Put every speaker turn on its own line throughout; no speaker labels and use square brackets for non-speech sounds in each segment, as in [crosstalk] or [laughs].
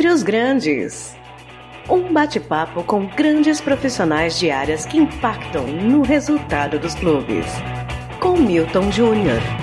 Dentre os Grandes. Um bate-papo com grandes profissionais de áreas que impactam no resultado dos clubes. Com Milton Júnior.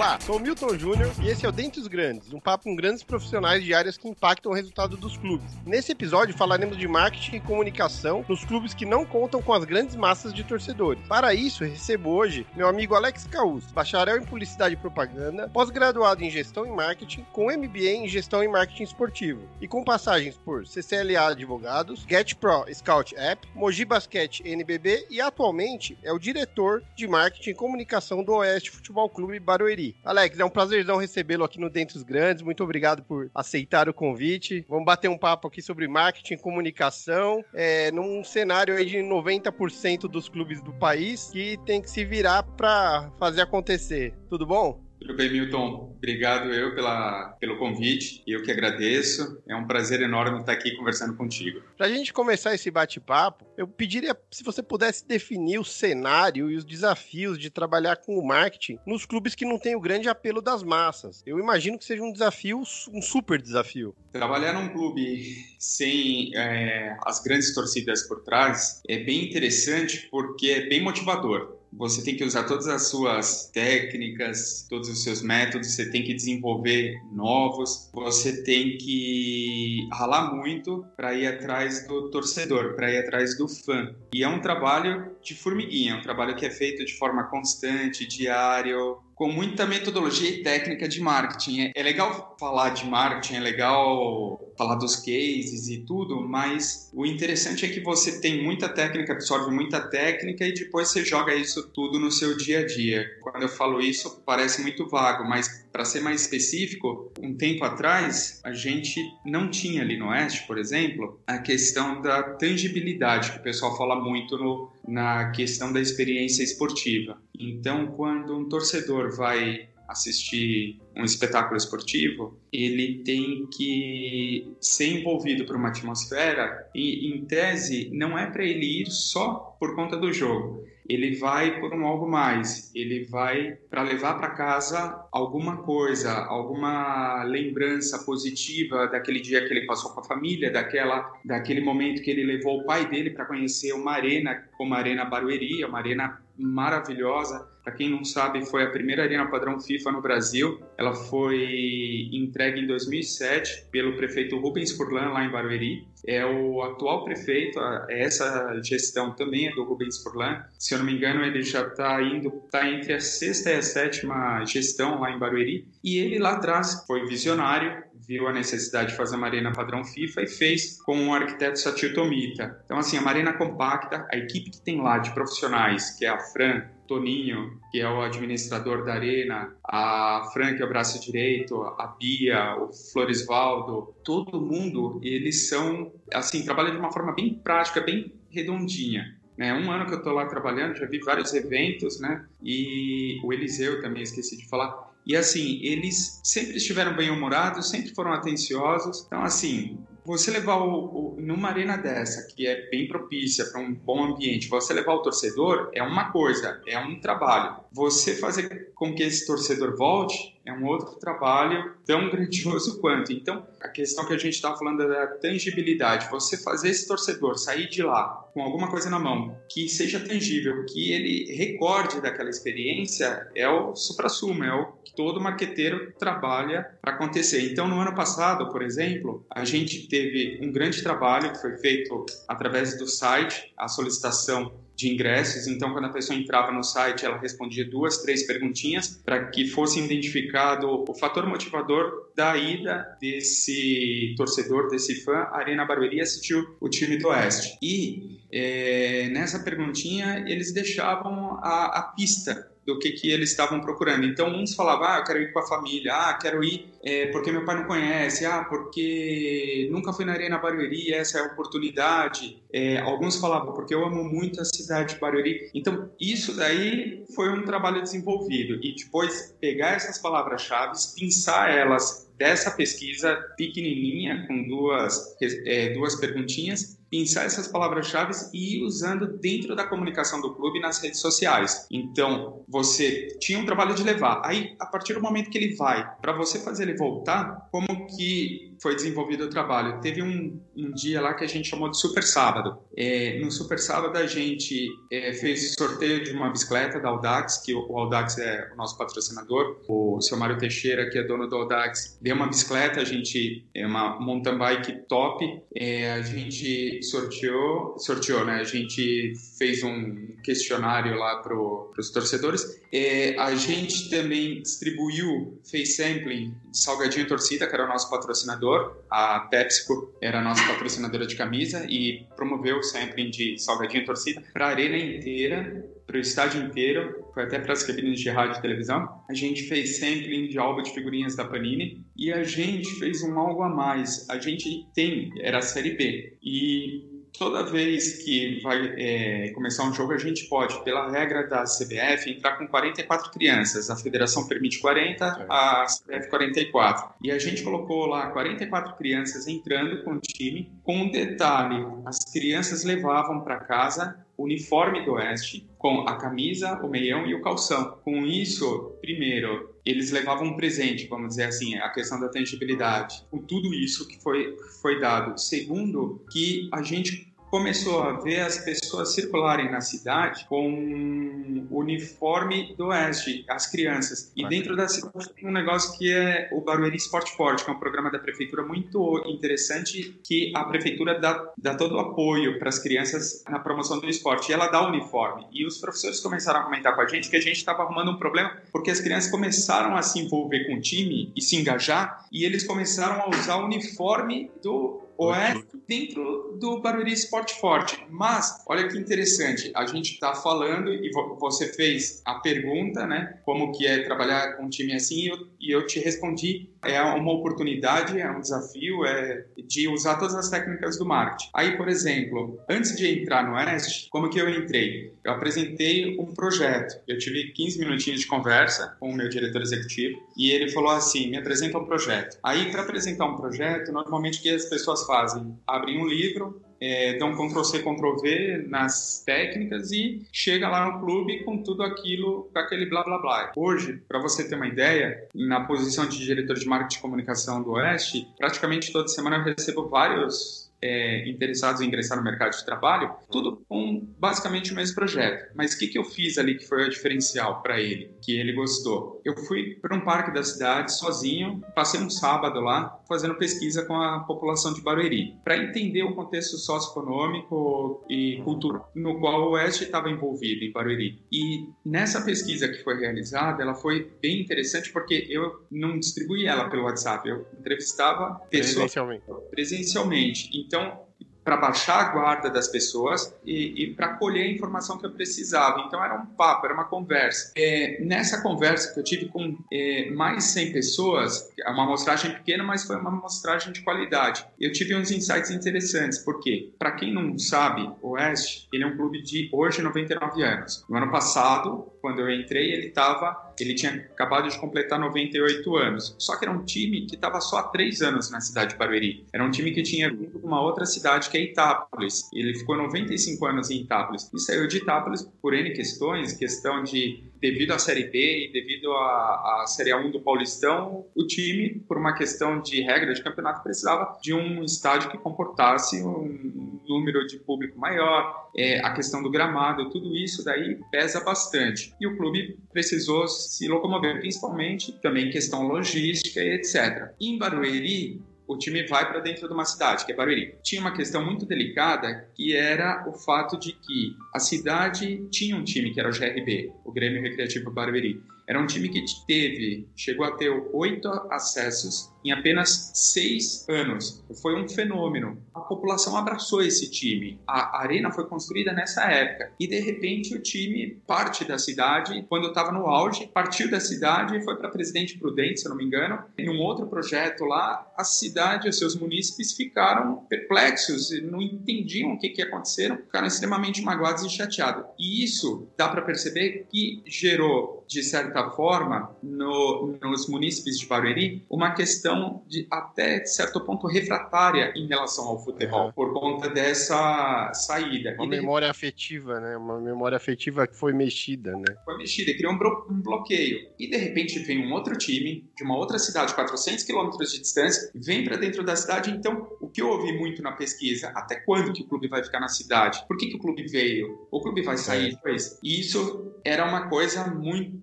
Olá, sou o Milton Júnior e esse é o Dentre os Grandes, um papo com grandes profissionais de áreas que impactam o resultado dos clubes. Nesse episódio falaremos de marketing e comunicação nos clubes que não contam com as grandes massas de torcedores. Para isso, recebo hoje meu amigo Alex Caus, bacharel em publicidade e propaganda, pós-graduado em gestão e marketing, com MBA em gestão e marketing esportivo e com passagens por CCLA Advogados, Get Pro Scout App, Mogi Basquete NBB e atualmente é o diretor de marketing e comunicação do Oeste Futebol Clube Barueri. Alex, é um prazerzão recebê-lo aqui no Dentre Grandes. Muito obrigado por aceitar o convite. Vamos bater um papo aqui sobre marketing comunicação, é, num cenário aí de 90% dos clubes do país que tem que se virar para fazer acontecer. Tudo bom?
Tudo bem, Milton? Obrigado eu pela, pelo convite. Eu que agradeço. É um prazer enorme estar aqui conversando contigo.
Para a gente começar esse bate-papo, eu pediria se você pudesse definir o cenário e os desafios de trabalhar com o marketing nos clubes que não têm o grande apelo das massas. Eu imagino que seja um desafio, um super desafio.
Trabalhar num clube sem é, as grandes torcidas por trás é bem interessante porque é bem motivador você tem que usar todas as suas técnicas, todos os seus métodos, você tem que desenvolver novos, você tem que ralar muito para ir atrás do torcedor, para ir atrás do fã. E é um trabalho de formiguinha, é um trabalho que é feito de forma constante, diário, com muita metodologia e técnica de marketing. É, é legal falar de marketing, é legal falar dos cases e tudo, mas o interessante é que você tem muita técnica, absorve muita técnica e depois você joga isso tudo no seu dia a dia. Quando eu falo isso, parece muito vago, mas para ser mais específico, um tempo atrás a gente não tinha ali no Oeste, por exemplo, a questão da tangibilidade, que o pessoal fala muito no, na questão da experiência esportiva. Então, quando um torcedor vai assistir um espetáculo esportivo, ele tem que ser envolvido por uma atmosfera e, em tese, não é para ele ir só por conta do jogo ele vai por um algo mais, ele vai para levar para casa alguma coisa, alguma lembrança positiva daquele dia que ele passou com a família, daquela, daquele momento que ele levou o pai dele para conhecer uma arena, como a Arena Barueri, uma arena maravilhosa. Para quem não sabe, foi a primeira arena padrão FIFA no Brasil. Ela foi entregue em 2007 pelo prefeito Rubens Furlan lá em Barueri. É o atual prefeito, essa gestão também é do Rubens Furlan. Se eu não me engano, ele já está indo, está entre a sexta e a sétima gestão lá em Barueri. E ele lá atrás foi visionário, viu a necessidade de fazer uma arena padrão FIFA e fez com o arquiteto Satir Tomita. Então, assim, a arena compacta, a equipe que tem lá de profissionais, que é a Fran, Toninho, que é o administrador da arena, a Fran, que é o braço direito, a Bia, o Floresvaldo, todo mundo, eles são, assim, trabalham de uma forma bem prática, bem redondinha. Né? Um ano que eu estou lá trabalhando, já vi vários eventos, né? E o Eliseu também, esqueci de falar e assim, eles sempre estiveram bem-humorados, sempre foram atenciosos. Então, assim, você levar o, o, numa arena dessa, que é bem propícia para um bom ambiente, você levar o torcedor é uma coisa, é um trabalho. Você fazer com que esse torcedor volte é um outro trabalho tão grandioso [laughs] quanto. Então, a questão que a gente está falando é da tangibilidade. Você fazer esse torcedor sair de lá com alguma coisa na mão que seja tangível, que ele recorde daquela experiência, é o supra-sumo, é o que todo marqueteiro trabalha para acontecer. Então, no ano passado, por exemplo, a gente teve um grande trabalho que foi feito através do site, a solicitação de ingressos. Então, quando a pessoa entrava no site, ela respondia duas, três perguntinhas para que fosse identificado o fator motivador da ida desse torcedor, desse fã, Arena Barueri assistiu o time do Oeste. E é, nessa perguntinha eles deixavam a, a pista do que, que eles estavam procurando. Então, uns falavam, ah, eu quero ir com a família, ah, quero ir é, porque meu pai não conhece, ah, porque nunca fui na Arena Barueri, essa é a oportunidade. É, alguns falavam, porque eu amo muito a cidade de Barueri. Então, isso daí foi um trabalho desenvolvido. E depois, pegar essas palavras-chave, pensar elas dessa pesquisa pequenininha, com duas, é, duas perguntinhas, pensar essas palavras-chave e ir usando dentro da comunicação do clube nas redes sociais. Então, você tinha um trabalho de levar. Aí, a partir do momento que ele vai, para você fazer ele voltar, como que foi desenvolvido o trabalho? Teve um, um dia lá que a gente chamou de Super Sábado. É, no Super Sábado, a gente é, fez sorteio de uma bicicleta da Audax, que o, o Audax é o nosso patrocinador. O seu Mário Teixeira, que é dono do Audax, deu uma bicicleta, a gente, é uma mountain bike top. É, a gente sorteou, sorteou, né? A gente fez um questionário lá para os torcedores. É, a gente também distribuiu, fez sampling de Salgadinho Torcida, que era o nosso patrocinador. A PepsiCo era a nossa patrocinadora de camisa e promoveu o sampling de Salgadinho Torcida para a arena inteira para o estádio inteiro, foi até para as cabines de rádio e televisão. A gente fez sampling de álbum de figurinhas da Panini e a gente fez um algo a mais. A gente tem, era a Série B, e toda vez que vai é, começar um jogo, a gente pode, pela regra da CBF, entrar com 44 crianças. A federação permite 40, é. a CBF 44. E a gente colocou lá 44 crianças entrando com o time, com um detalhe: as crianças levavam para casa uniforme do Oeste, com a camisa, o meião e o calção. Com isso, primeiro, eles levavam um presente, vamos dizer assim, a questão da tangibilidade. Com tudo isso que foi, foi dado. Segundo, que a gente começou a ver as pessoas circularem na cidade com uniforme do Oeste, as crianças. E dentro da cidade tem um negócio que é o Barueri Sport Forte, que é um programa da prefeitura muito interessante, que a prefeitura dá, dá todo o apoio para as crianças na promoção do esporte. E ela dá o uniforme. E os professores começaram a comentar com a gente que a gente estava arrumando um problema porque as crianças começaram a se envolver com o time e se engajar, e eles começaram a usar o uniforme do Oeste dentro do Barueri Sport Forte. Mas, olha que interessante, a gente está falando e você fez a pergunta, né? Como que é trabalhar com um time assim e eu, e eu te respondi. É uma oportunidade, é um desafio, é de usar todas as técnicas do marketing. Aí, por exemplo, antes de entrar no Oeste, como que eu entrei? Eu apresentei um projeto. Eu tive 15 minutinhos de conversa com o meu diretor executivo e ele falou assim: me apresenta um projeto. Aí, para apresentar um projeto, normalmente que as pessoas fazem? Abrem um livro, é, dão Ctrl-C, Ctrl-V nas técnicas e chega lá no clube com tudo aquilo, com aquele blá blá blá. Hoje, para você ter uma ideia, na posição de diretor de marketing e comunicação do Oeste, praticamente toda semana eu recebo vários é, interessados em ingressar no mercado de trabalho, tudo com basicamente o mesmo projeto. Mas o que, que eu fiz ali que foi o diferencial para ele, que ele gostou? Eu fui para um parque da cidade sozinho, passei um sábado lá fazendo pesquisa com a população de Barueri, para entender o contexto socioeconômico e cultural no qual o Oeste estava envolvido em Barueri. E nessa pesquisa que foi realizada, ela foi bem interessante porque eu não distribuí ela pelo WhatsApp, eu entrevistava pessoas presencialmente. presencialmente. Então, para baixar a guarda das pessoas e, e para colher a informação que eu precisava. Então era um papo, era uma conversa. É, nessa conversa que eu tive com é, mais 100 pessoas, é uma amostragem pequena, mas foi uma amostragem de qualidade. Eu tive uns insights interessantes, porque, para quem não sabe, o Oeste, ele é um clube de hoje 99 anos. No ano passado, quando eu entrei, ele estava ele tinha acabado de completar 98 anos. Só que era um time que estava só há três anos na cidade de Barueri. Era um time que tinha vindo de uma outra cidade que é Itápolis. Ele ficou 95 anos em Itápolis. E saiu de Itápolis por N questões, questão de devido à Série B e devido à, à Série A1 do Paulistão, o time, por uma questão de regra de campeonato, precisava de um estádio que comportasse um número de público maior, é, a questão do gramado, tudo isso daí pesa bastante. E o clube precisou se locomover, principalmente também questão logística e etc. Em Barueri, o time vai para dentro de uma cidade, que é Barueri. Tinha uma questão muito delicada, que era o fato de que a cidade tinha um time, que era o GRB, o Grêmio Recreativo Barueri. Era um time que teve, chegou a ter oito acessos em apenas seis anos. Foi um fenômeno. A população abraçou esse time. A arena foi construída nessa época. E de repente o time parte da cidade, quando estava no auge, partiu da cidade e foi para Presidente Prudente, se eu não me engano. Em um outro projeto lá, a cidade, os seus munícipes ficaram perplexos, não entendiam o que, que aconteceram, ficaram extremamente magoados e chateados. E isso dá para perceber que gerou de certa forma, no, nos munícipes de Barueri, uma questão de até certo ponto refratária em relação ao futebol, uhum. por conta dessa saída.
Uma e memória de... afetiva, né? Uma memória afetiva que foi mexida, né?
Foi mexida, criou um, um bloqueio. E de repente vem um outro time de uma outra cidade, 400 quilômetros de distância, vem para dentro da cidade. Então, o que eu ouvi muito na pesquisa, até quando que o clube vai ficar na cidade? Por que, que o clube veio? O clube vai sair depois? E isso era uma coisa muito.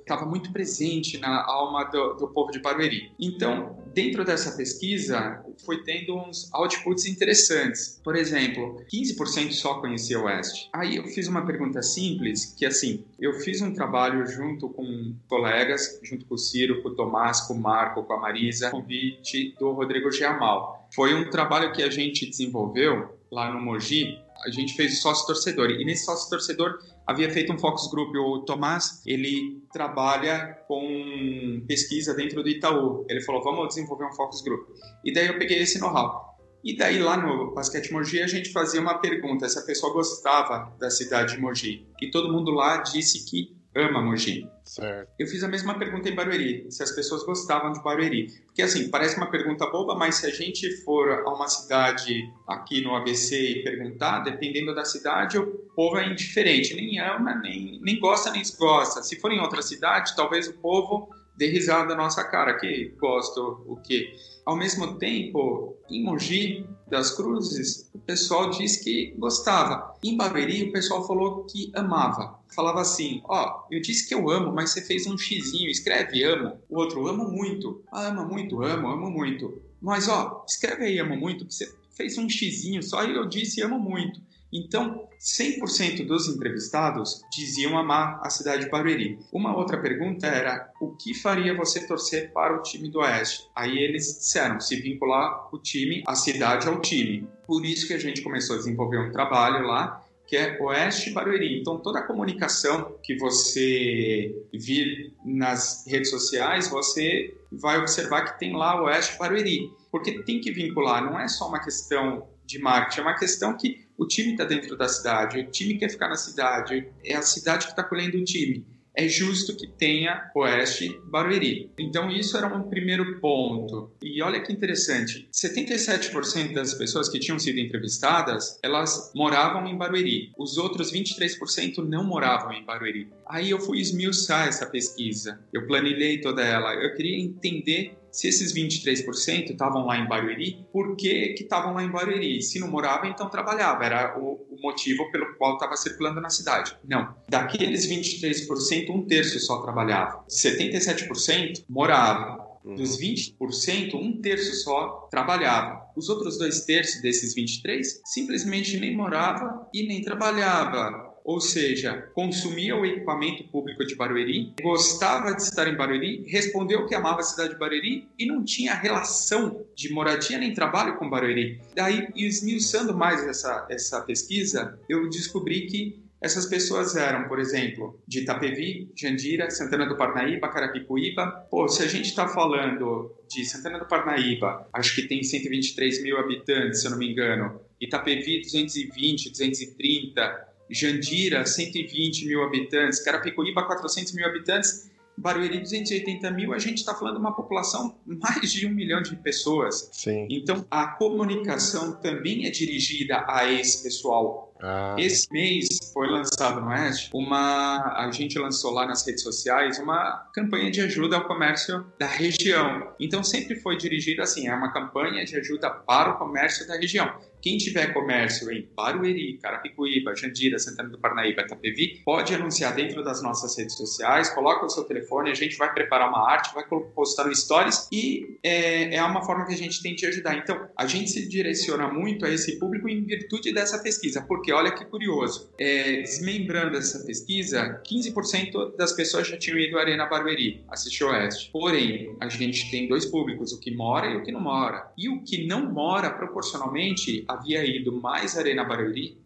Estava muito presente na alma do, do povo de Barueri. Então, dentro dessa pesquisa, foi tendo uns outputs interessantes. Por exemplo, 15% só conhecia o Oeste. Aí eu fiz uma pergunta simples, que assim, eu fiz um trabalho junto com colegas, junto com o Ciro, com o Tomás, com o Marco, com a Marisa, convite do Rodrigo Giamal. Foi um trabalho que a gente desenvolveu lá no Mogi, a gente fez sócio torcedor. E nesse sócio torcedor havia feito um focus group. O Tomás, ele trabalha com pesquisa dentro do Itaú. Ele falou, vamos desenvolver um focus group. E daí eu peguei esse know-how. E daí lá no Basquete Mogi a gente fazia uma pergunta se a pessoa gostava da cidade de Mogi. E todo mundo lá disse que ama Mogi. Certo. Eu fiz a mesma pergunta em Barueri, se as pessoas gostavam de Barueri. Porque assim, parece uma pergunta boba, mas se a gente for a uma cidade aqui no ABC e perguntar, dependendo da cidade, o povo é indiferente, nem ama, nem, nem gosta, nem desgosta. Se for em outra cidade, talvez o povo dê risada na nossa cara, que gosta o quê? Ao mesmo tempo, em Mogi das Cruzes, o pessoal disse que gostava. Em Barueri, o pessoal falou que amava. Falava assim: Ó, oh, eu disse que eu amo, mas você fez um xizinho, escreve amo. O outro, amo muito. Ah, ama muito, amo, amo muito. Mas, ó, escreve aí amo muito, que você fez um xizinho só e eu disse amo muito. Então, 100% dos entrevistados diziam amar a cidade de Barueri. Uma outra pergunta era: o que faria você torcer para o time do Oeste? Aí eles disseram: se vincular o time, a cidade ao time. Por isso que a gente começou a desenvolver um trabalho lá que é Oeste Barueri. Então, toda a comunicação que você vir nas redes sociais, você vai observar que tem lá Oeste Barueri, porque tem que vincular, não é só uma questão de marketing, é uma questão que o time está dentro da cidade, o time quer ficar na cidade, é a cidade que está colhendo o time. É justo que tenha Oeste Barueri. Então, isso era um primeiro ponto. E olha que interessante: 77% das pessoas que tinham sido entrevistadas elas moravam em Barueri. Os outros 23% não moravam em Barueri. Aí eu fui esmiuçar essa pesquisa. Eu planilhei toda ela. Eu queria entender se esses 23% estavam lá em Barueri, por que estavam lá em Barueri? Se não morava, então trabalhava. Era o, o motivo pelo qual estava circulando na cidade. Não. Daqueles 23%, um terço só trabalhava. 77% morava. Uhum. Dos 20%, um terço só trabalhava. Os outros dois terços desses 23 simplesmente nem morava e nem trabalhava ou seja, consumia o equipamento público de Barueri, gostava de estar em Barueri, respondeu que amava a cidade de Barueri e não tinha relação de moradia nem trabalho com Barueri. Daí, esmiuçando mais essa, essa pesquisa, eu descobri que essas pessoas eram, por exemplo, de Itapevi, Jandira, Santana do Parnaíba, Carapicuíba. Pô, se a gente está falando de Santana do Parnaíba, acho que tem 123 mil habitantes, se eu não me engano. Itapevi, 220, 230. Jandira, 120 mil habitantes, Carapicuíba, 400 mil habitantes, Barueri, 280 mil, a gente está falando de uma população mais de um milhão de pessoas. Sim. Então, a comunicação também é dirigida a esse pessoal. Ah. Esse mês foi lançado no Oeste uma. A gente lançou lá nas redes sociais uma campanha de ajuda ao comércio da região. Então sempre foi dirigido assim: é uma campanha de ajuda para o comércio da região. Quem tiver comércio em Barueri, Carapicuíba, Jandira, Santana do Parnaíba, Itapevi, pode anunciar dentro das nossas redes sociais, coloca o seu telefone, a gente vai preparar uma arte, vai postar no Stories e é, é uma forma que a gente tem de ajudar. Então, a gente se direciona muito a esse público em virtude dessa pesquisa, porque olha que curioso, é, desmembrando essa pesquisa, 15% das pessoas já tinham ido à Arena Barueri, assistir Oeste. Porém, a gente tem dois públicos, o que mora e o que não mora. E o que não mora, proporcionalmente, havia ido mais à Arena Barueri,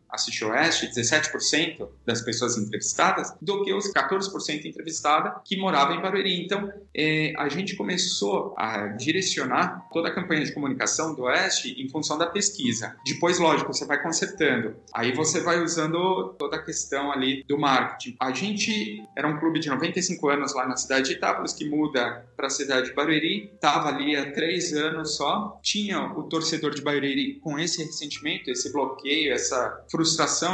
o Oeste, 17% das pessoas entrevistadas, do que os 14% entrevistadas que moravam em Barueri. Então, é, a gente começou a direcionar toda a campanha de comunicação do Oeste em função da pesquisa. Depois, lógico, você vai consertando. Aí você vai usando toda a questão ali do marketing. A gente era um clube de 95 anos lá na cidade de Itápolis, que muda para a cidade de Barueri, estava ali há três anos só, tinha o torcedor de Barueri com esse ressentimento, esse bloqueio, essa frustração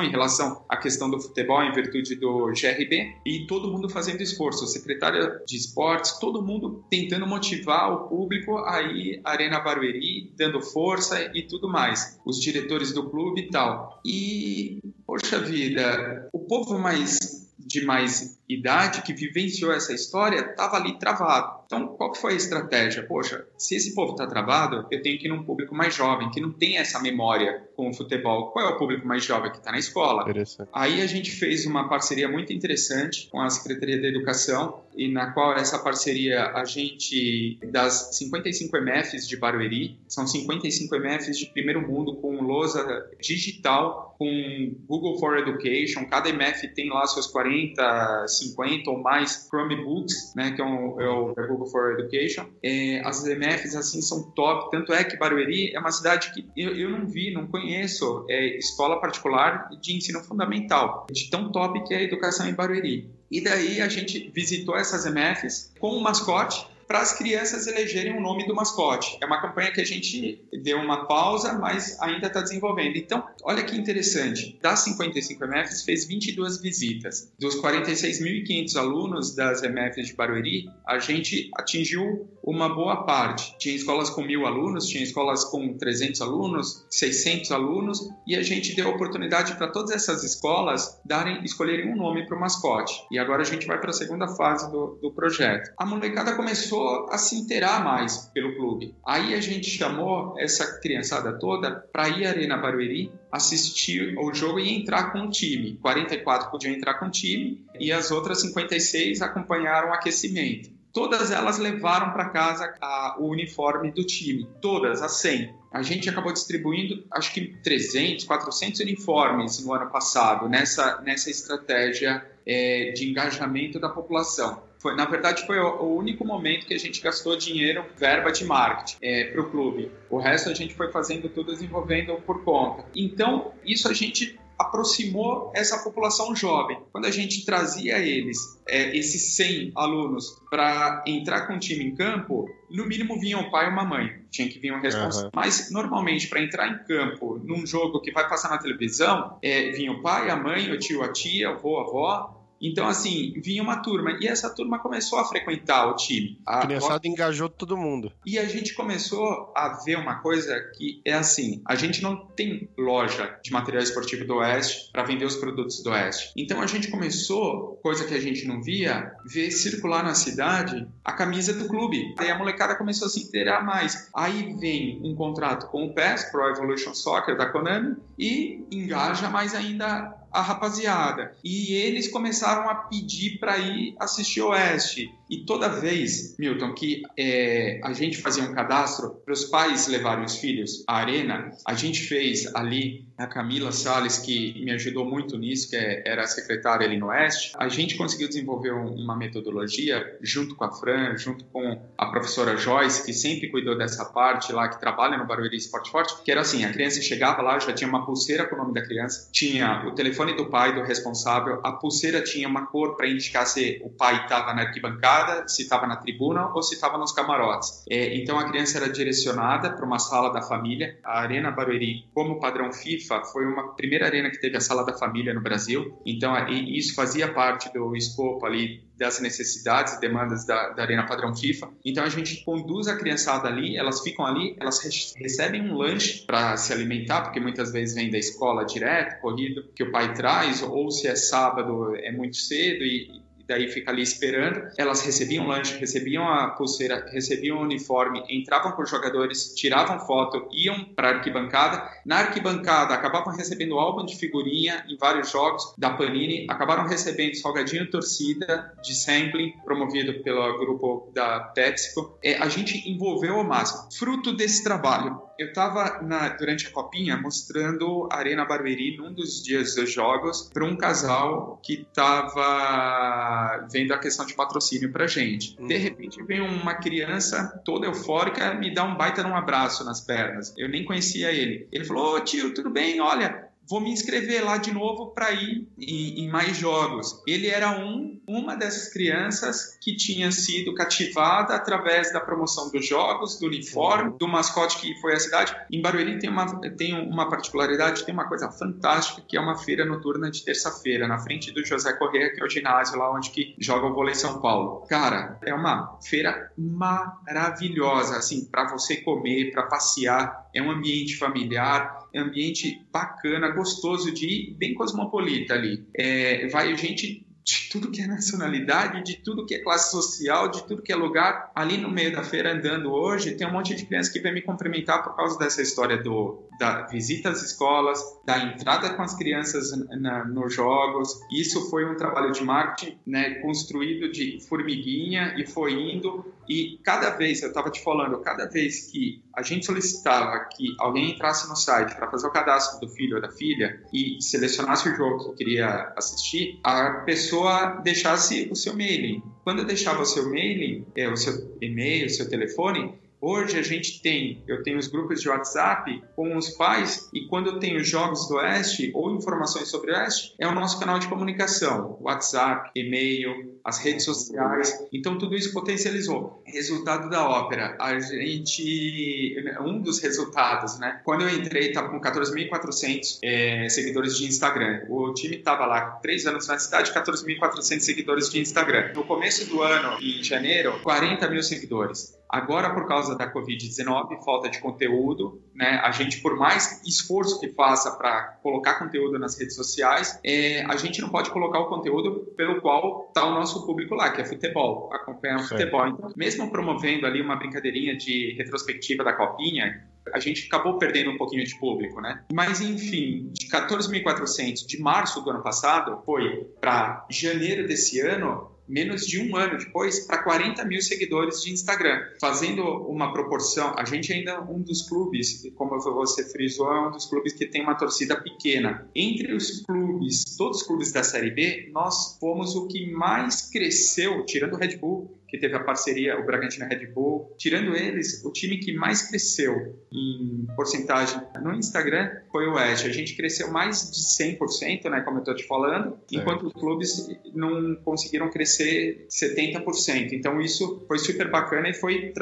em relação à questão do futebol em virtude do GRB, e todo mundo fazendo esforço, o secretário de esportes, todo mundo tentando motivar o público a à Arena Barueri, dando força e tudo mais, os diretores do clube e tal. E, poxa vida, o povo mais de mais idade que vivenciou essa história estava ali travado. Então, qual que foi a estratégia? Poxa, se esse povo está travado, eu tenho que ir num público mais jovem, que não tem essa memória com o futebol. Qual é o público mais jovem que está na escola? Aí a gente fez uma parceria muito interessante com a Secretaria da Educação, e na qual essa parceria a gente, das 55 MFs de Barueri, são 55 MFs de primeiro mundo com lousa digital, com Google for Education, cada MF tem lá seus 40, 50 ou mais Chromebooks, né, que é, é o Google for Education. É, as MFs, assim, são top, tanto é que Barueri é uma cidade que eu, eu não vi, não conheço é, escola particular de ensino fundamental, de tão top que é a educação em Barueri. E daí a gente visitou essas MFs com o mascote, para as crianças elegerem o nome do mascote. É uma campanha que a gente deu uma pausa, mas ainda está desenvolvendo. Então, olha que interessante. Das 55 MFs, fez 22 visitas. Dos 46.500 alunos das MFs de Barueri, a gente atingiu uma boa parte. Tinha escolas com mil alunos, tinha escolas com 300 alunos, 600 alunos, e a gente deu oportunidade para todas essas escolas darem, escolherem um nome para o mascote. E agora a gente vai para a segunda fase do, do projeto. A molecada começou começou a se inteirar mais pelo clube. Aí a gente chamou essa criançada toda para ir à Arena Barueri, assistir o jogo e entrar com o time. 44 podiam entrar com o time e as outras 56 acompanharam o aquecimento. Todas elas levaram para casa a, o uniforme do time, todas, as 100. A gente acabou distribuindo, acho que 300, 400 uniformes no ano passado, nessa, nessa estratégia é, de engajamento da população. Foi, na verdade, foi o, único momento que a gente gastou dinheiro, verba de marketing é, para o clube. O resto a gente foi fazendo tudo desenvolvendo por conta. Então, isso a gente aproximou essa população jovem. Quando a gente trazia eles, é, esses 100 alunos, para entrar com o time em campo, no mínimo vinha um pai e uma mãe. Tinha que vir um responsável. Uhum. Mas, normalmente, para entrar em campo num jogo que vai passar na televisão, é, vinha o pai, a mãe, o tio, a tia, o avô, a avó, então, assim, vinha uma turma e essa turma começou a frequentar o time.
A criançada engajou todo mundo.
E a gente começou a ver uma coisa que é assim: a gente não tem loja de material esportivo do Oeste para vender os produtos do Oeste. Então a gente começou, coisa que a gente não via, ver circular na cidade a camisa do clube. Aí a molecada começou a se inteirar mais. Aí vem um contrato com o PES, Pro Evolution Soccer da Konami, e engaja mais ainda a rapaziada. E eles começaram a pedir para ir assistir Oeste. E toda vez, Milton, que é, a gente fazia um cadastro para os pais levarem os filhos à arena, a gente fez ali a Camila Sales, que me ajudou muito nisso, que é, era secretária ali no Oeste, a gente conseguiu desenvolver uma metodologia junto com a Fran, junto com a professora Joyce, que sempre cuidou dessa parte lá, que trabalha no Barueri Esporte Forte, que era assim, a criança chegava lá, já tinha uma pulseira com o nome da criança, tinha o telefone do pai, do responsável, a pulseira tinha uma cor para indicar se o pai estava na arquibancada, se estava na tribuna ou se estava nos camarotes. É, então a criança era direcionada para uma sala da família, a Arena Barueri, como padrão FIFA, FIFA foi uma primeira arena que teve a sala da família no Brasil, então isso fazia parte do escopo ali das necessidades e demandas da, da, arena padrão FIFA. Então a gente conduz a criançada ali, elas ficam ali, elas recebem um lanche para se alimentar, porque muitas vezes vem da escola direto, corrido, que o pai traz, ou se é sábado é muito cedo e daí fica ali esperando. Elas recebiam lanche, recebiam a pulseira, recebiam o uniforme, entravam com os jogadores, tiravam foto, iam para arquibancada. Na arquibancada, acabavam recebendo álbum de figurinha em vários jogos da Panini, acabaram recebendo salgadinho torcida de sampling, promovido pelo grupo da PepsiCo. É, a gente envolveu ao máximo. Fruto desse trabalho, eu estava durante a copinha mostrando a Arena Barueri num dos dias dos jogos para um casal que estava vendo a questão de patrocínio para gente. De uhum. repente vem uma criança toda eufórica me dá um baita num abraço nas pernas. Eu nem conhecia ele. Ele falou: Ô tio, tudo bem? Olha, vou me inscrever lá de novo para ir em, em, mais jogos. Ele era um, uma dessas crianças que tinha sido cativada através da promoção dos jogos, do uniforme, do mascote que foi a cidade. Em Barueri tem uma, tem uma particularidade, tem uma coisa fantástica, que é uma feira noturna de terça-feira, na frente do José Correia, que é o ginásio lá onde que joga o vôlei São Paulo. Cara, é uma feira maravilhosa, assim, para você comer, para passear, é um ambiente familiar, ambiente bacana, gostoso de ir, bem cosmopolita ali. É, vai gente de tudo que é nacionalidade, de tudo que é classe social, de tudo que é lugar. Ali no meio da feira, andando hoje, tem um monte de crianças que vem me cumprimentar por causa dessa história do, da visita às escolas, da entrada com as crianças na, nos jogos. Isso foi um trabalho de marketing né, construído de formiguinha e foi indo. E cada vez, eu estava te falando, cada vez que a gente solicitava que alguém entrasse no site para fazer o cadastro do filho ou da filha e selecionasse o jogo que queria assistir, a pessoa deixasse o seu mailing. Quando eu deixava o seu mailing, é, o seu e-mail, o seu telefone, Hoje a gente tem, eu tenho os grupos de WhatsApp com os pais e quando eu tenho jogos do Oeste ou informações sobre o Oeste, é o nosso canal de comunicação, WhatsApp, e-mail, as redes sociais. Então tudo isso potencializou. Resultado da ópera, a gente, um dos resultados, né? Quando eu entrei, estava com 14.400 é, seguidores de Instagram. O time estava lá três anos na cidade, 14.400 seguidores de Instagram. No começo do ano, em janeiro, 40 mil seguidores. Agora, por causa da Covid-19, falta de conteúdo, né? A gente, por mais esforço que faça para colocar conteúdo nas redes sociais, é, a gente não pode colocar o conteúdo pelo qual está o nosso público lá, que é futebol, acompanhar o futebol. Então, mesmo promovendo ali uma brincadeirinha de retrospectiva da copinha, a gente acabou perdendo um pouquinho de público, né? Mas enfim, de 14.400 de março do ano passado foi para janeiro desse ano menos de um ano depois, para 40 mil seguidores de Instagram. Fazendo uma proporção, a gente ainda é um dos clubes, como você frisou, é um dos clubes que tem uma torcida pequena. Entre os clubes, todos os clubes da Série B, nós fomos o que mais cresceu, tirando o Red Bull, que teve a parceria, o Bragantino Red Bull. Tirando eles, o time que mais cresceu em porcentagem no Instagram foi o Oeste. A gente cresceu mais de 100%, né, como eu estou te falando, enquanto os clubes não conseguiram crescer 70%. Então isso foi super bacana e foi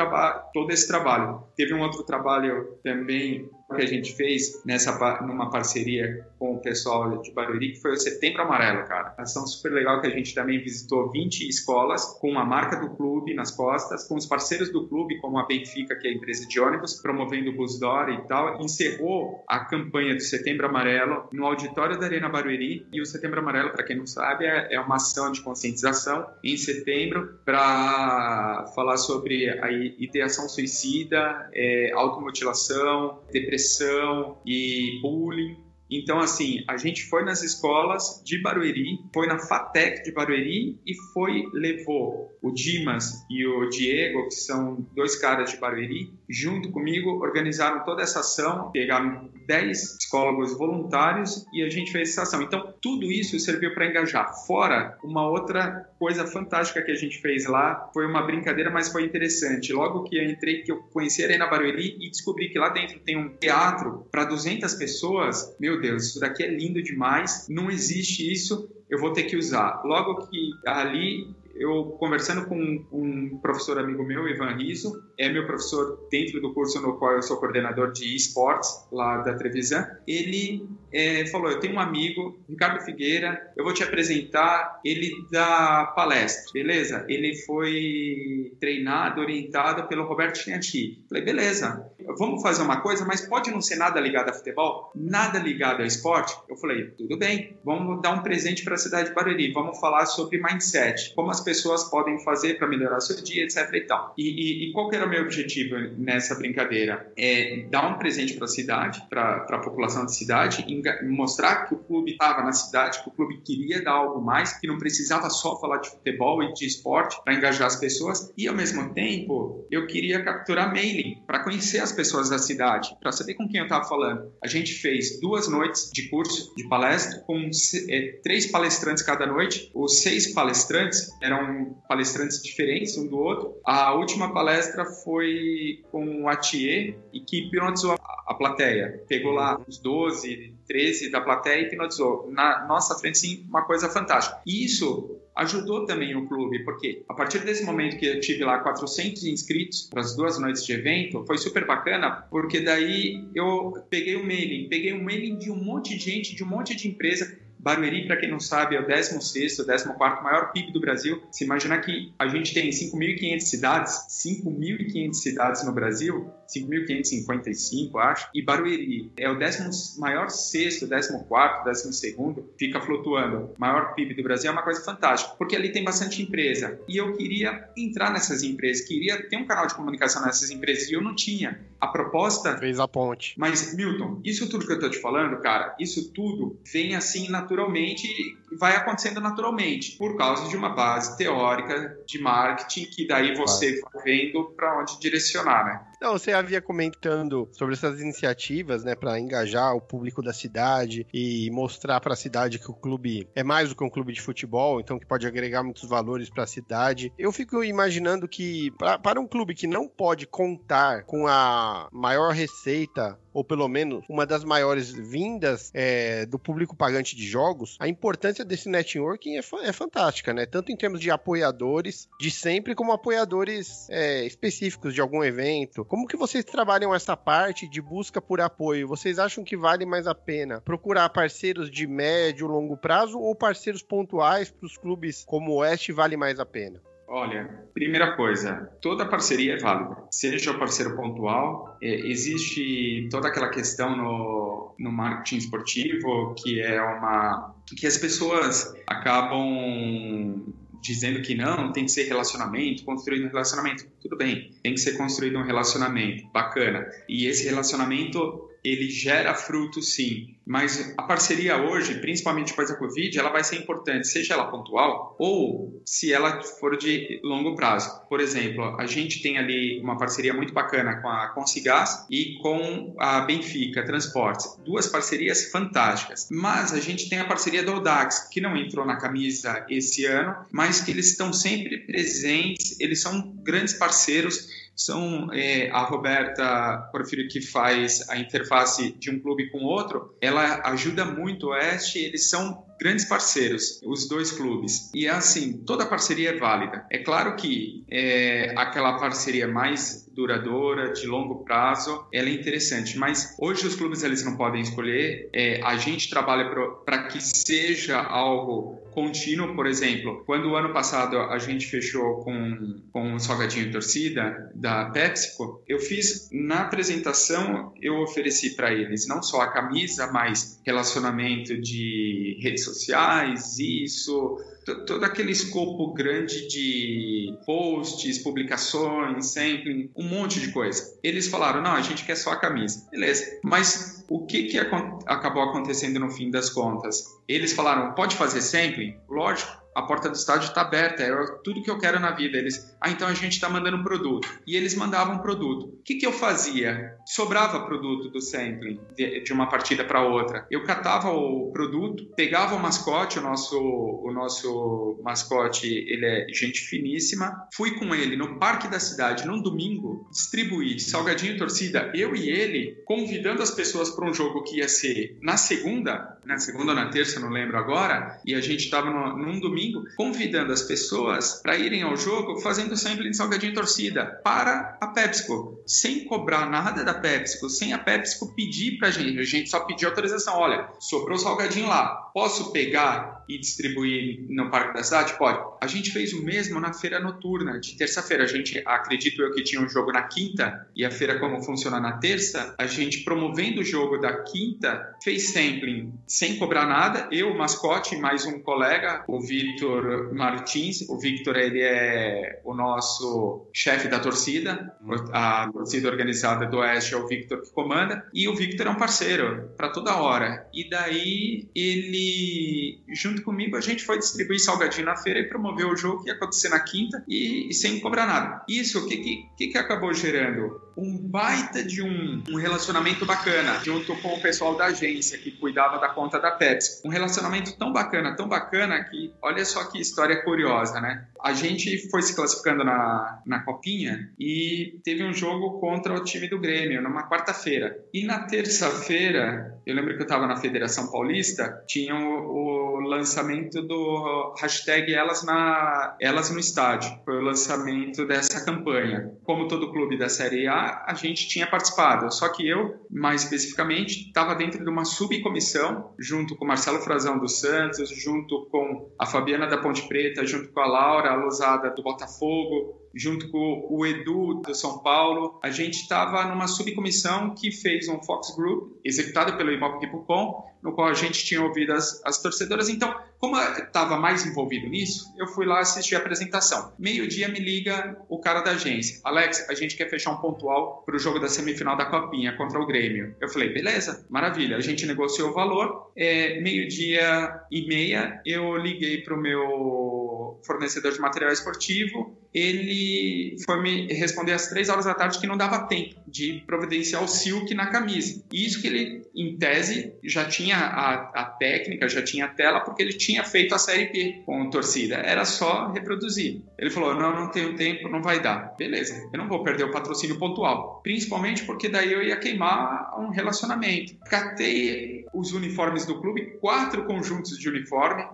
todo esse trabalho. Teve um outro trabalho também que a gente fez nessa numa parceria com o pessoal de Barueri, que foi o Setembro Amarelo, cara. Ação super legal que a gente também visitou 20 escolas com uma marca do clube nas costas, com os parceiros do clube, como a Benfica, que é a empresa de ônibus, promovendo o Busdor e tal. Encerrou a campanha do Setembro Amarelo no auditório da Arena Barueri. E o Setembro Amarelo, para quem não sabe, é, é uma ação de conscientização em setembro para falar sobre a ideação suicida, é, automutilação, depressão depressão e bullying. Então, assim, a gente foi nas escolas de Barueri, foi na FATEC de Barueri e foi, levou o Dimas e o Diego, que são dois caras de Barueri, junto comigo, organizaram toda essa ação, pegaram 10 psicólogos voluntários e a gente fez essa ação. Então, tudo isso serviu para engajar. Fora, uma outra coisa fantástica que a gente fez lá, foi uma brincadeira, mas foi interessante. Logo que eu entrei, que eu conheci a Arena Barueri e descobri que lá dentro tem um teatro para 200 pessoas, meu Deus, isso daqui é lindo demais, não existe isso, eu vou ter que usar. Logo que ali eu conversando com um professor amigo meu, Ivan Riso, é meu professor dentro do curso no qual eu sou coordenador de esportes lá da Trevisan, ele é, falou: Eu tenho um amigo, Ricardo Figueira, eu vou te apresentar. Ele dá palestra, beleza? Ele foi treinado, orientado pelo Roberto Chianti. Falei: Beleza, vamos fazer uma coisa, mas pode não ser nada ligado a futebol, nada ligado a esporte? Eu falei: Tudo bem, vamos dar um presente para a cidade de Barueri, vamos falar sobre mindset, como as pessoas podem fazer para melhorar seu dia, etc. E, tal. E, e, e qual era o meu objetivo nessa brincadeira? É dar um presente para a cidade, para a população da cidade, mostrar que o clube estava na cidade, que o clube queria dar algo mais, que não precisava só falar de futebol e de esporte para engajar as pessoas, e ao mesmo tempo eu queria capturar mailing para conhecer as pessoas da cidade, para saber com quem eu estava falando. A gente fez duas noites de curso, de palestra, com é, três palestrantes cada noite. Os seis palestrantes eram palestrantes diferentes um do outro. A última palestra foi com o Atier e que hipnotizou a plateia. Pegou lá os 12, 13 da plateia hipnotizou. Na nossa frente, sim, uma coisa fantástica. E isso ajudou também o clube, porque a partir desse momento que eu tive lá 400 inscritos para as duas noites de evento, foi super bacana, porque daí eu peguei o um mailing, peguei um mailing de um monte de gente, de um monte de empresa Barueri, para quem não sabe, é o 16º, 14º maior PIB do Brasil. Se imaginar que a gente tem 5.500 cidades, 5.500 cidades no Brasil, 5.555, acho, e Barueri é o 10 maior sexto, 14º, 12º, fica flutuando. Maior PIB do Brasil é uma coisa fantástica, porque ali tem bastante empresa. E eu queria entrar nessas empresas, queria ter um canal de comunicação nessas empresas, e eu não tinha. A proposta...
Fez a ponte.
Mas, Milton, isso tudo que eu tô te falando, cara, isso tudo vem assim naturalmente vai acontecendo naturalmente, por causa de uma base teórica de marketing que daí você vai vendo para onde direcionar, né?
Não, você havia comentando sobre essas iniciativas, né, para engajar o público da cidade e mostrar para a cidade que o clube é mais do que um clube de futebol, então que pode agregar muitos valores para a cidade. Eu fico imaginando que pra, para um clube que não pode contar com a maior receita ou pelo menos uma das maiores vindas é, do público pagante de jogos, a importância desse networking é, é, fantástica, né? Tanto em termos de apoiadores de sempre, como apoiadores é, específicos de algum evento. Como que vocês trabalham essa parte de busca por apoio? Vocês acham que vale mais a pena procurar parceiros de médio, longo prazo ou parceiros pontuais para os clubes como o Oeste vale mais a pena?
Olha, primeira coisa, toda parceria é válida. Seja o parceiro pontual, é, existe toda aquela questão no, no marketing esportivo que é uma que as pessoas acabam dizendo que não, tem que ser relacionamento, construído um relacionamento. Tudo bem, tem que ser construído um relacionamento, bacana. E esse relacionamento ele gera fruto sim, mas a parceria hoje, principalmente depois da Covid, ela vai ser importante, seja ela pontual ou se ela for de longo prazo. Por exemplo, a gente tem ali uma parceria muito bacana com a Consigás e com a Benfica Transportes, duas parcerias fantásticas. Mas a gente tem a parceria da Audax, que não entrou na camisa esse ano, mas que eles estão sempre presentes, eles são grandes parceiros são é, a Roberta Porfírio que faz a interface de um clube com outro, ela ajuda muito o Oeste, eles são grandes parceiros, os dois clubes. E assim, toda parceria é válida. É claro que é, aquela parceria mais duradoura, de longo prazo, ela é interessante. Mas hoje os clubes eles não podem escolher. É, a gente trabalha para que seja algo contínuo, por exemplo, quando o ano passado a gente fechou com, com o Salgadinho Torcida da PepsiCo, eu fiz na apresentação, eu ofereci para eles não só a camisa, mas relacionamento de redes sociais, isso, todo aquele escopo grande de posts, publicações, sempre um monte de coisa. Eles falaram: não, a gente quer só a camisa. Beleza. Mas o que, que acabou acontecendo no fim das contas? Eles falaram: pode fazer sampling? Lógico a porta do estádio está aberta, é tudo que eu quero na vida. Eles, ah, então a gente está mandando produto. E eles mandavam produto. O que, que eu fazia? Sobrava produto do sampling de, uma partida para outra. Eu catava o produto, pegava o mascote, o nosso, o nosso mascote, ele é gente finíssima. Fui com ele no parque da cidade, num domingo, distribuir salgadinho torcida, eu e ele, convidando as pessoas para um jogo que ia ser na segunda, na segunda ou na terça, não lembro agora, e a gente estava num domingo domingo, convidando as pessoas para irem ao jogo fazendo sampling salgadinho torcida para a PepsiCo, sem cobrar nada da PepsiCo, sem a PepsiCo pedir para a gente. A gente só pediu autorização. Olha, sobrou salgadinho lá, posso pegar e distribuir no Parque da Cidade? Pode. A gente fez o mesmo na feira noturna de terça-feira. A gente, acredito eu, que tinha um jogo na quinta e a feira como funciona na terça. A gente promovendo o jogo da quinta fez sampling sem cobrar nada. Eu, o mascote, mais um colega, o Victor Martins. O Victor ele é o nosso chefe da torcida, a torcida organizada do Oeste é o Victor que comanda e o Victor é um parceiro para toda hora. E daí ele junto comigo a gente foi distribuir salgadinho na feira e promover o jogo que ia acontecer na quinta e, e sem cobrar nada. Isso o que, que, que acabou gerando? Um baita de um, um relacionamento bacana junto com o pessoal da agência que cuidava da conta da Pepsi. Um relacionamento tão bacana, tão bacana que olha só que história curiosa, né? A gente foi se classificando na, na Copinha e teve um jogo contra o time do Grêmio numa quarta-feira. E na terça-feira, eu lembro que eu estava na Federação Paulista, tinha o, o, lançamento do hashtag Elas, na, Elas no Estádio. Foi o lançamento dessa campanha. Como todo clube da Série A, a gente tinha participado. Só que eu, mais especificamente, estava dentro de uma subcomissão, junto com Marcelo Frazão dos Santos, junto com a Fabiana da Ponte Preta, junto com a Laura Losada do Botafogo, junto com o Edu do São Paulo. A gente estava numa subcomissão que fez um Fox Group, executado pelo Ibope Pucon, no qual a gente tinha ouvido as, as torcedoras. Então, como eu estava mais envolvido nisso, eu fui lá assistir a apresentação. Meio-dia me liga o cara da agência. Alex, a gente quer fechar um pontual para o jogo da semifinal da Copinha contra o Grêmio. Eu falei, beleza, maravilha. A gente negociou o valor. É, Meio-dia e meia, eu liguei para o meu fornecedor de material esportivo. Ele foi me responder às três horas da tarde que não dava tempo de providenciar o silk na camisa. E isso que ele, em tese, já tinha a, a técnica, já tinha a tela, porque ele tinha feito a série P com torcida. Era só reproduzir. Ele falou: não, não tenho tempo, não vai dar. Beleza, eu não vou perder o patrocínio pontual. Principalmente porque daí eu ia queimar um relacionamento. Catei os uniformes do clube, quatro conjuntos de uniforme.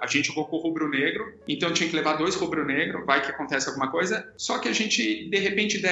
A gente jogou com o rubro-negro, então tinha que levar dois rubro-negro, vai que acontece alguma coisa. Só que a gente, de repente,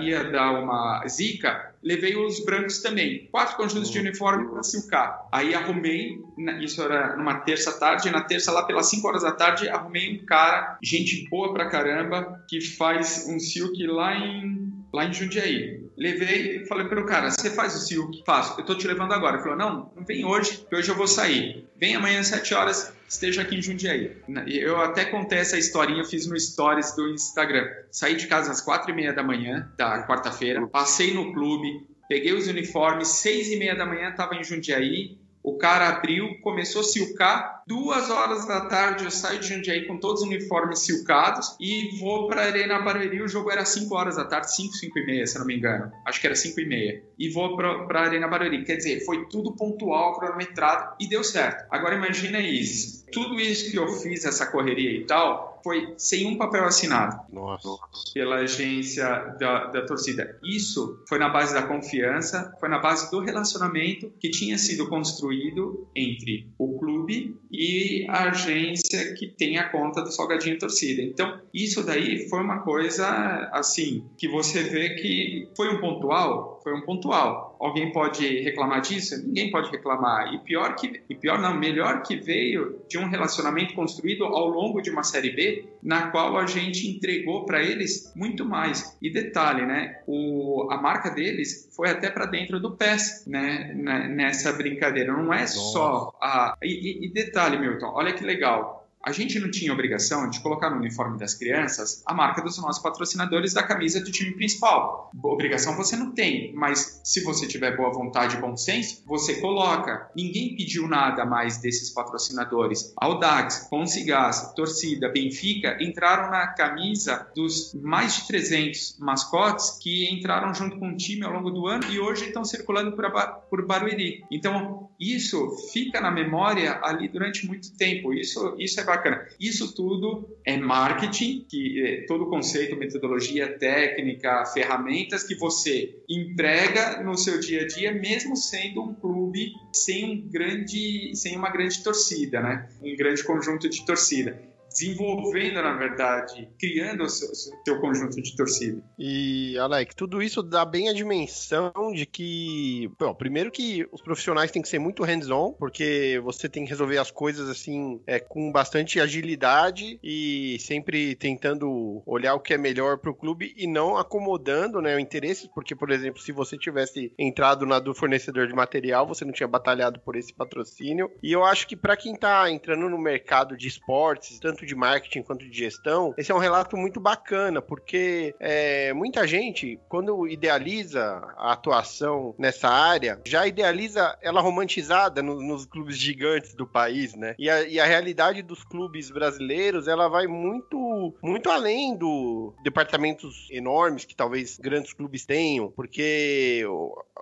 ia dar uma zica levei os brancos também. Quatro conjuntos de uniforme para silcar. Aí arrumei, isso era numa terça tarde, na terça lá pelas 5 horas da tarde, arrumei um cara, gente boa pra caramba, que faz um silk lá em, lá em Jundiaí. Levei e falei pro cara, você faz o silk? Faço. Eu tô te levando agora. Ele falou, não, não vem hoje, que hoje eu vou sair. Vem amanhã às 7 horas, esteja aqui em Jundiaí. Eu até contei essa historinha, fiz no stories do Instagram. Saí de casa às quatro e meia da manhã, da quarta-feira, passei no clube, peguei os uniformes, seis e meia da manhã estava em Jundiaí, o cara abriu, começou a silcar. Duas horas da tarde eu saio de Jundiaí com todos os uniformes silcados e vou para Arena Barueri. O jogo era 5 horas da tarde, 5, 5 e meia, se não me engano. Acho que era 5 e meia. E vou para Arena Barueri. Quer dizer, foi tudo pontual, cronometrado e deu certo. Agora imagina isso. Tudo isso que eu fiz, essa correria e tal, foi sem um papel assinado
Nossa.
pela agência da, da torcida. Isso foi na base da confiança, foi na base do relacionamento que tinha sido construído entre o clube e a agência que tem a conta do Salgadinho Torcida. Então, isso daí foi uma coisa assim que você vê que foi um pontual, foi um pontual. Alguém pode reclamar disso? Ninguém pode reclamar. E pior que e pior não, melhor que veio de um relacionamento construído ao longo de uma série B, na qual a gente entregou para eles muito mais. E detalhe, né? O, a marca deles foi até para dentro do PES, né? Nessa brincadeira. Não é Nossa. só a e, e, e detalhe, Milton. Olha que legal a gente não tinha obrigação de colocar no uniforme das crianças a marca dos nossos patrocinadores da camisa do time principal. Obrigação você não tem, mas se você tiver boa vontade e bom senso, você coloca. Ninguém pediu nada mais desses patrocinadores. Audax, Consigás, Torcida, Benfica entraram na camisa dos mais de 300 mascotes que entraram junto com o time ao longo do ano e hoje estão circulando por, por Barueri. Então, isso fica na memória ali durante muito tempo. Isso, isso é bacana. Isso tudo é marketing, que é todo o conceito, metodologia, técnica, ferramentas que você emprega no seu dia a dia, mesmo sendo um clube sem um grande, sem uma grande torcida, né? Um grande conjunto de torcida. Desenvolvendo, na verdade, criando o seu, seu conjunto de torcida.
E, Alec, tudo isso dá bem a dimensão de que, bom, primeiro que os profissionais têm que ser muito hands-on, porque você tem que resolver as coisas assim é, com bastante agilidade e sempre tentando olhar o que é melhor para o clube e não acomodando né, o interesse, porque, por exemplo, se você tivesse entrado na do fornecedor de material, você não tinha batalhado por esse patrocínio. E eu acho que para quem está entrando no mercado de esportes, tanto de marketing quanto de gestão, esse é um relato muito bacana, porque é, muita gente, quando idealiza a atuação nessa área, já idealiza ela romantizada no, nos clubes gigantes do país, né? E a, e a realidade dos clubes brasileiros, ela vai muito, muito além do departamentos enormes que talvez grandes clubes tenham, porque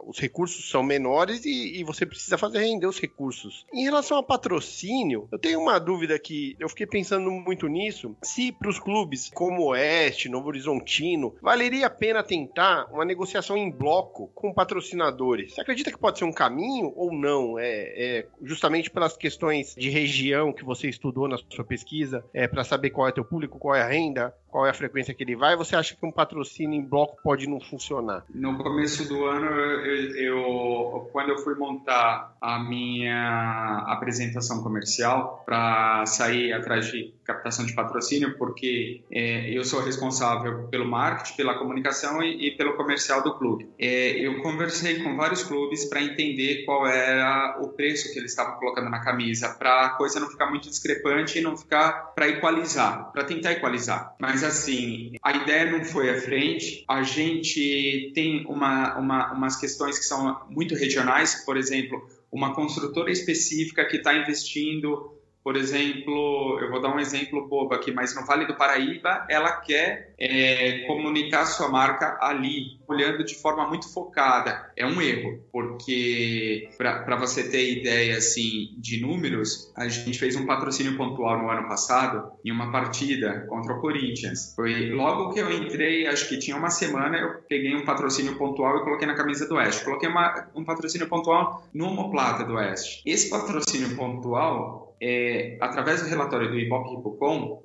os recursos são menores e, e, você precisa fazer render os recursos. Em relação ao patrocínio, eu tenho uma dúvida que eu fiquei pensando muito nisso. Se para os clubes como Oeste, Novo Horizontino, valeria a pena tentar uma negociação em bloco com patrocinadores? Você acredita que pode ser um caminho ou não? É, é justamente pelas questões de região que você estudou na sua pesquisa, é para saber qual é teu público, qual é a renda, qual é a frequência que ele vai, você acha que um patrocínio em bloco pode não funcionar?
No começo do ano, eu, eu quando eu fui montar a minha apresentação comercial para sair atrás de captação de patrocínio, porque é, eu sou responsável pelo marketing, pela comunicação e, e pelo comercial do clube. É, eu conversei com vários clubes para entender qual era o preço que eles estavam colocando na camisa, para a coisa não ficar muito discrepante e não ficar para equalizar, para tentar equalizar. Mas assim, a ideia não foi à frente. A gente tem uma, uma, umas questões que são muito regionais, por exemplo, uma construtora específica que está investindo por exemplo, eu vou dar um exemplo bobo aqui, mas no Vale do Paraíba, ela quer é, comunicar sua marca ali, olhando de forma muito focada. É um erro, porque para você ter ideia assim de números, a gente fez um patrocínio pontual no ano passado em uma partida contra o Corinthians. Foi logo que eu entrei, acho que tinha uma semana, eu peguei um patrocínio pontual e coloquei na camisa do Oeste. Coloquei uma, um patrocínio pontual no Homoplata do Oeste. Esse patrocínio pontual é, através do relatório do Ibope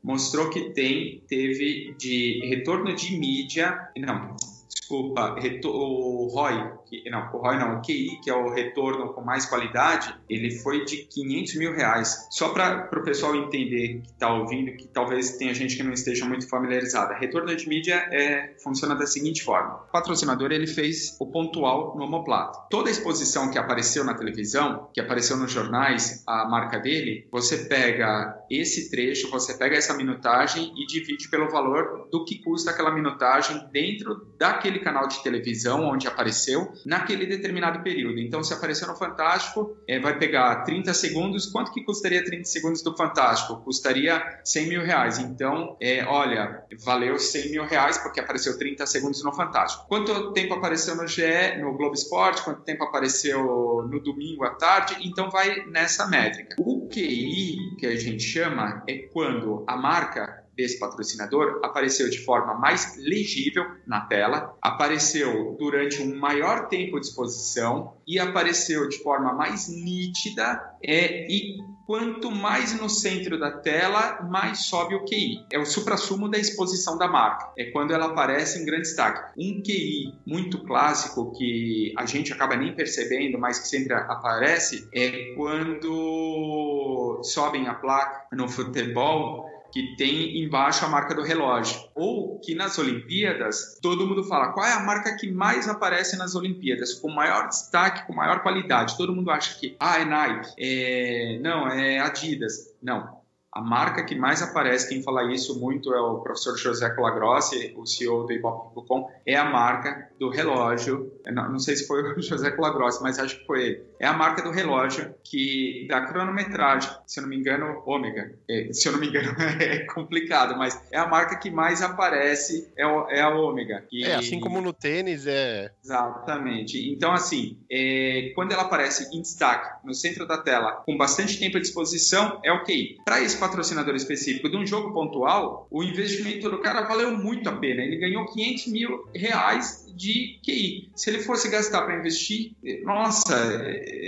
mostrou que tem, teve de retorno de mídia, não, desculpa, o ROI, não, o ROI não, o QI, que é o retorno com mais qualidade, ele foi de 500 mil reais. Só para o pessoal entender que está ouvindo, que talvez tenha gente que não esteja muito familiarizada. Retorno de mídia é, funciona da seguinte forma. O patrocinador ele fez o pontual no homoplata. Toda exposição que apareceu na televisão, que apareceu nos jornais, a marca dele, você pega esse trecho, você pega essa minutagem e divide pelo valor do que custa aquela minutagem dentro daquele canal de televisão onde apareceu naquele determinado período. Então, se apareceu no Fantástico, é, vai pegar 30 segundos. Quanto que custaria 30 segundos do Fantástico? Custaria 100 mil reais. Então, é, olha, valeu 100 mil reais porque apareceu 30 segundos no Fantástico. Quanto tempo apareceu no GE, no Globo Esporte? Quanto tempo apareceu no domingo à tarde? Então, vai nessa métrica. O QI, que a gente chama, é quando a marca desse patrocinador apareceu de forma mais legível na tela, apareceu durante um maior tempo de exposição e apareceu de forma mais nítida é, e quanto mais no centro da tela, mais sobe o QI. É o suprassumo da exposição da marca. É quando ela aparece em grande destaque. Um QI muito clássico que a gente acaba nem percebendo, mas que sempre aparece, é quando sobem a placa no futebol que tem embaixo a marca do relógio. Ou que nas Olimpíadas, todo mundo fala qual é a marca que mais aparece nas Olimpíadas, com maior destaque, com maior qualidade. Todo mundo acha que, ah, é Nike, é... não, é Adidas. Não, a marca que mais aparece, quem fala isso muito é o professor José Colagrossi, o CEO do Ibope.com, é a marca do relógio, não, não, sei se foi [laughs] o José Colagrossi, mas acho que foi ele, é a marca do relógio que da cronometragem, se eu não me engano, ômega, é, se eu não me engano [laughs] é complicado, mas é a marca que mais aparece, é, o, é a ômega.
Que... É, assim como no tênis é...
Exatamente, então assim, é, quando ela aparece em destaque no centro da tela, com bastante tempo à disposição, é ok. Para esse patrocinador específico de um jogo pontual, o investimento do cara valeu muito a pena. Ele ganhou 500 mil reais de QI. Se ele fosse gastar para investir, nossa,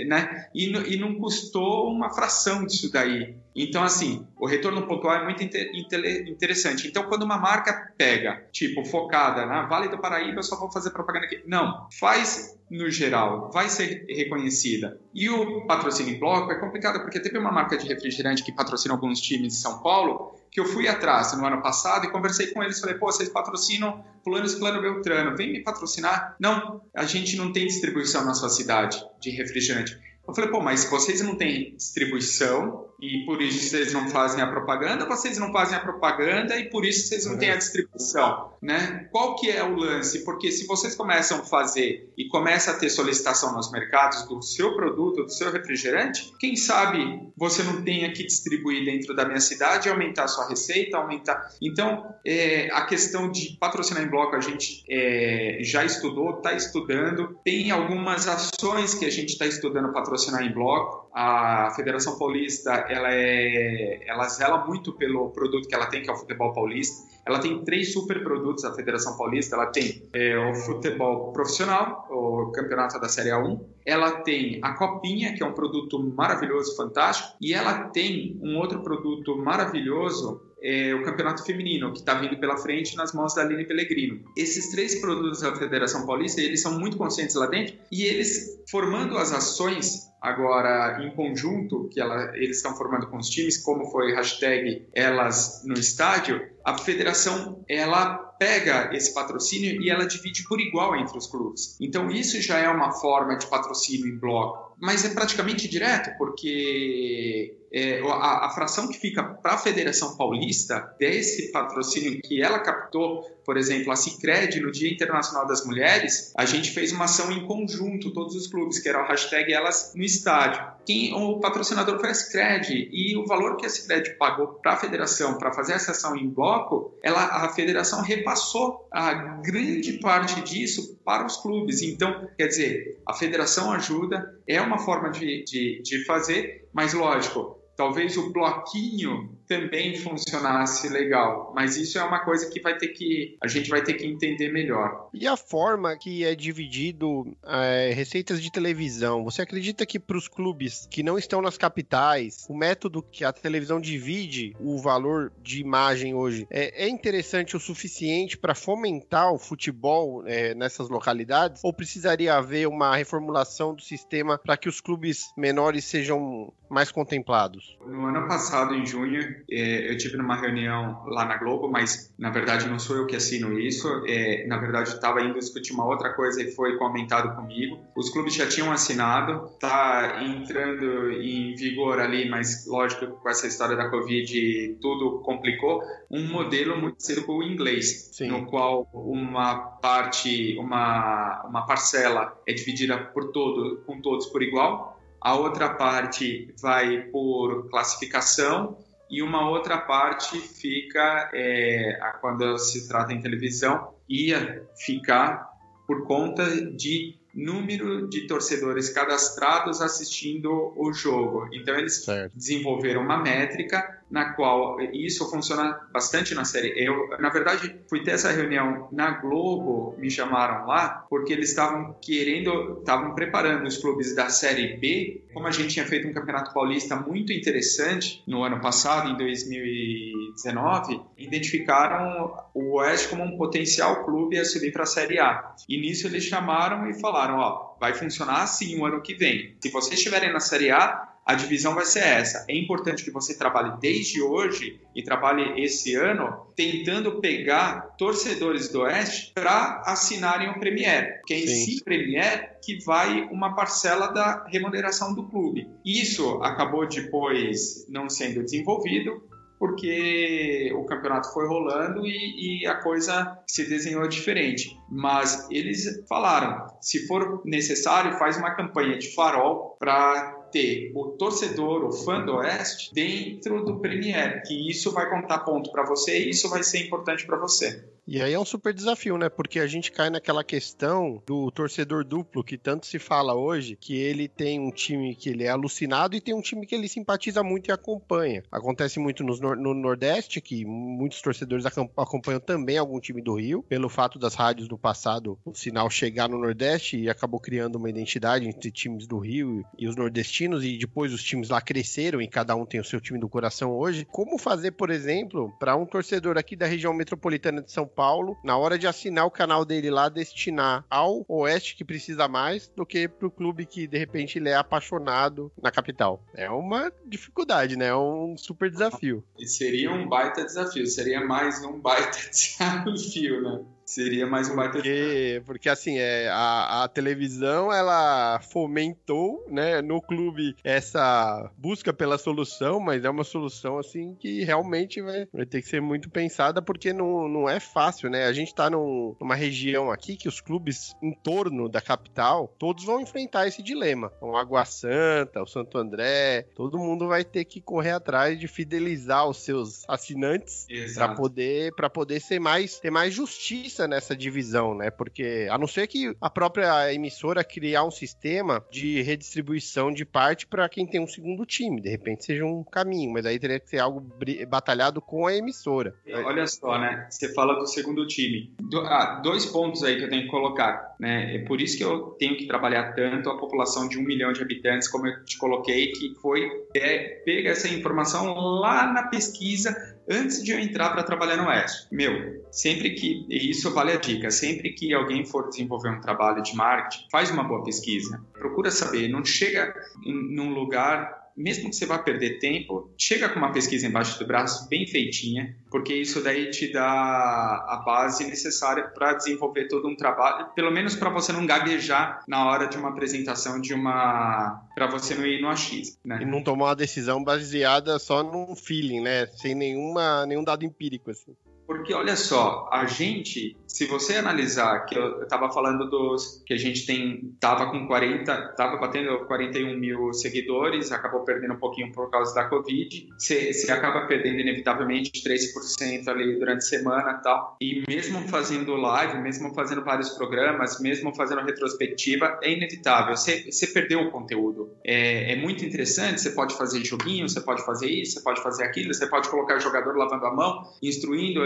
né? E, e não custou uma fração disso daí. Então, assim, o retorno pontual é muito interessante. Então, quando uma marca pega, tipo, focada na Vale do Paraíba, eu só vou fazer propaganda aqui. Não, faz no geral, vai ser reconhecida. E o patrocínio em bloco é complicado, porque teve uma marca de refrigerante que patrocina alguns times de São Paulo, que eu fui atrás no ano passado e conversei com eles. Falei, pô, vocês patrocinam Fulano Plano Beltrano, vem me patrocinar? Não, a gente não tem distribuição na sua cidade de refrigerante. Eu falei, pô, mas vocês não têm distribuição e por isso vocês não fazem a propaganda, vocês não fazem a propaganda e por isso vocês não uhum. têm a distribuição, né? Qual que é o lance? Porque se vocês começam a fazer e começa a ter solicitação nos mercados do seu produto, do seu refrigerante, quem sabe você não tenha que distribuir dentro da minha cidade, aumentar a sua receita, aumentar. Então, é, a questão de patrocinar em bloco a gente é, já estudou, está estudando, tem algumas ações que a gente está estudando patrocinar em bloco. A Federação Paulista ela é, ela zela muito pelo produto que ela tem, que é o futebol paulista. Ela tem três super produtos da Federação Paulista. Ela tem é, o futebol profissional, o campeonato da Série A1. Ela tem a Copinha, que é um produto maravilhoso, fantástico. E ela tem um outro produto maravilhoso é, o campeonato feminino, que está vindo pela frente nas mãos da Aline Pellegrino. Esses três produtos da Federação Paulista, eles são muito conscientes lá dentro e eles, formando as ações agora em conjunto, que ela, eles estão formando com os times, como foi hashtag elas no estádio, a federação ela pega esse patrocínio e ela divide por igual entre os clubes. Então isso já é uma forma de patrocínio em bloco, mas é praticamente direto, porque é, a, a, fração que fica para a Federação Paulista desse patrocínio que ela captou, por exemplo, a Cicred no Dia Internacional das Mulheres, a gente fez uma ação em conjunto, todos os clubes, que era o hashtag Elas no Estádio. Quem, o patrocinador foi a Cicred e o valor que a Cicred pagou para a Federação para fazer essa ação em bloco, ela, a Federação repassou a grande parte disso para os clubes. Então, quer dizer, a Federação ajuda, é uma forma de, de, de fazer, mas lógico, talvez o bloquinho também funcionasse legal, mas isso é uma coisa que vai ter que a gente vai ter que entender melhor.
E a forma que é dividido é, receitas de televisão, você acredita que para os clubes que não estão nas capitais, o método que a televisão divide o valor de imagem hoje é, é interessante o suficiente para fomentar o futebol é, nessas localidades? Ou precisaria haver uma reformulação do sistema para que os clubes menores sejam mais contemplados?
No ano passado, em junho, eu tive numa reunião lá na Globo, mas na verdade não sou eu que assino isso. É, na verdade, estava indo discutir uma outra coisa e foi comentado comigo. Os clubes já tinham assinado, está entrando em vigor ali, mas lógico com essa história da Covid tudo complicou. Um modelo muito cedo com o inglês, Sim. no qual uma parte, uma, uma parcela é dividida por todo, com todos por igual a outra parte vai por classificação e uma outra parte fica, é, quando se trata em televisão, ia ficar por conta de número de torcedores cadastrados assistindo o jogo. Então eles certo. desenvolveram uma métrica na qual isso funciona bastante na série. Eu, na verdade, fui ter essa reunião na Globo, me chamaram lá, porque eles estavam querendo, estavam preparando os clubes da série B. Como a gente tinha feito um campeonato paulista muito interessante no ano passado, em 2019, identificaram o Oeste como um potencial clube a subir para a série A. E nisso eles chamaram e falaram: ó, vai funcionar assim o ano que vem. Se vocês estiverem na série A, a divisão vai ser essa. É importante que você trabalhe desde hoje e trabalhe esse ano tentando pegar torcedores do Oeste para assinarem o Premier, porque é em si Premier que vai uma parcela da remuneração do clube. Isso acabou depois não sendo desenvolvido, porque o campeonato foi rolando e, e, a coisa se desenhou diferente. Mas eles falaram: se for necessário, faz uma campanha de farol para ter o torcedor, o fã do Oeste, dentro do Premier, que isso vai contar ponto para você e isso vai ser importante para você.
E aí é um super desafio, né? Porque a gente cai naquela questão do torcedor duplo que tanto se fala hoje, que ele tem um time que ele é alucinado e tem um time que ele simpatiza muito e acompanha. Acontece muito no, no Nordeste, que muitos torcedores acompanham também algum time do Rio, pelo fato das rádios do passado o sinal chegar no Nordeste e acabou criando uma identidade entre times do Rio e os nordestinos, e depois os times lá cresceram e cada um tem o seu time do coração hoje. Como fazer, por exemplo, para um torcedor aqui da região metropolitana de São Paulo, na hora de assinar o canal dele lá, destinar ao Oeste que precisa mais do que pro clube que de repente ele é apaixonado na capital. É uma dificuldade, né? É um super desafio.
E seria um baita desafio, seria mais um baita [laughs] desafio, né? Seria mais um baita
porque, porque assim, é, a, a televisão ela fomentou, né, no clube essa busca pela solução, mas é uma solução assim que realmente vai, vai ter que ser muito pensada porque não, não é fácil, né? A gente tá num, numa região aqui que os clubes em torno da capital, todos vão enfrentar esse dilema. O Água Santa, o Santo André, todo mundo vai ter que correr atrás de fidelizar os seus assinantes para poder para poder ser mais ter mais justiça nessa divisão, né? Porque a não ser que a própria emissora criar um sistema de redistribuição de parte para quem tem um segundo time, de repente seja um caminho, mas aí teria que ser algo batalhado com a emissora.
Olha só, né? Você fala do segundo time. Do, ah, dois pontos aí que eu tenho que colocar, né? É por isso que eu tenho que trabalhar tanto a população de um milhão de habitantes, como eu te coloquei, que foi é, pega essa informação lá na pesquisa antes de eu entrar para trabalhar no Oeste. Meu, sempre que, e isso vale a dica, sempre que alguém for desenvolver um trabalho de marketing, faz uma boa pesquisa. Procura saber, não chega em, num lugar mesmo que você vá perder tempo, chega com uma pesquisa embaixo do braço bem feitinha, porque isso daí te dá a base necessária para desenvolver todo um trabalho, pelo menos para você não gaguejar na hora de uma apresentação de uma para você não ir no AX, né?
E não tomar uma decisão baseada só num feeling, né, sem nenhuma nenhum dado empírico assim.
Porque olha só, a gente, se você analisar, que eu estava falando dos que a gente tem, tava com 40, tava batendo 41 mil seguidores, acabou perdendo um pouquinho por causa da Covid, você, acaba perdendo inevitavelmente 3% ali durante a semana tal. E mesmo fazendo live, mesmo fazendo vários programas, mesmo fazendo retrospectiva, é inevitável. Você, você perdeu o conteúdo. É, é muito interessante, você pode fazer joguinho, você pode fazer isso, você pode fazer aquilo, você pode colocar o jogador lavando a mão, instruindo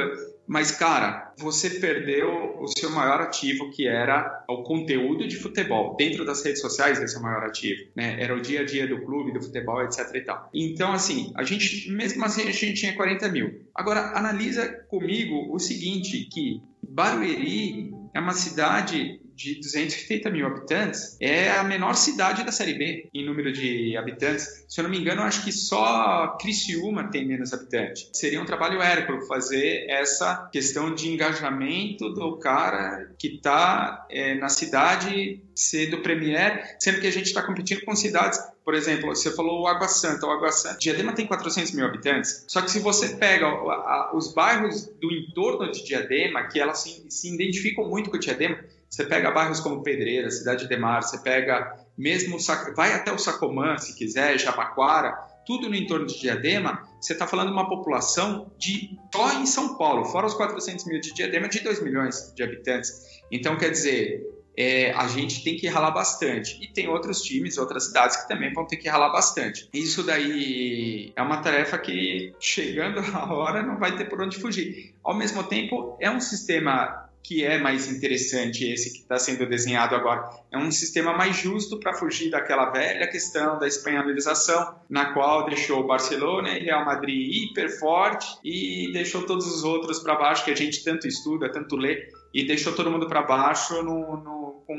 mas, cara, você perdeu o seu maior ativo, que era o conteúdo de futebol. Dentro das redes sociais, esse é o maior ativo. Né? Era o dia a dia do clube, do futebol, etc e tal. Então, assim, a gente, mesmo assim, a gente tinha 40 mil. Agora, analisa comigo o seguinte, que Barueri é uma cidade de 280 mil habitantes, é a menor cidade da Série B em número de habitantes. Se eu não me engano, acho que só Criciúma tem menos habitantes. Seria um trabalho hérculo fazer essa questão de engajamento do cara que está é, na cidade ser do Premier, sendo que a gente está competindo com cidades por exemplo, você falou o Água Santa. O Água Santa, Diadema tem 400 mil habitantes. Só que se você pega os bairros do entorno de Diadema, que elas se, se identificam muito com Diadema, você pega bairros como Pedreira, Cidade de Mar, você pega mesmo, vai até o Sacomã, se quiser, Jabaquara, tudo no entorno de Diadema, você está falando de uma população de só em São Paulo, fora os 400 mil de Diadema, de 2 milhões de habitantes. Então, quer dizer, é, a gente tem que ralar bastante. E tem outros times, outras cidades que também vão ter que ralar bastante. Isso daí é uma tarefa que, chegando a hora, não vai ter por onde fugir. Ao mesmo tempo, é um sistema que é mais interessante esse que está sendo desenhado agora. É um sistema mais justo para fugir daquela velha questão da espanholização, na qual deixou o Barcelona e Real Madrid hiper forte e deixou todos os outros para baixo, que a gente tanto estuda, tanto lê, e deixou todo mundo para baixo no, no, com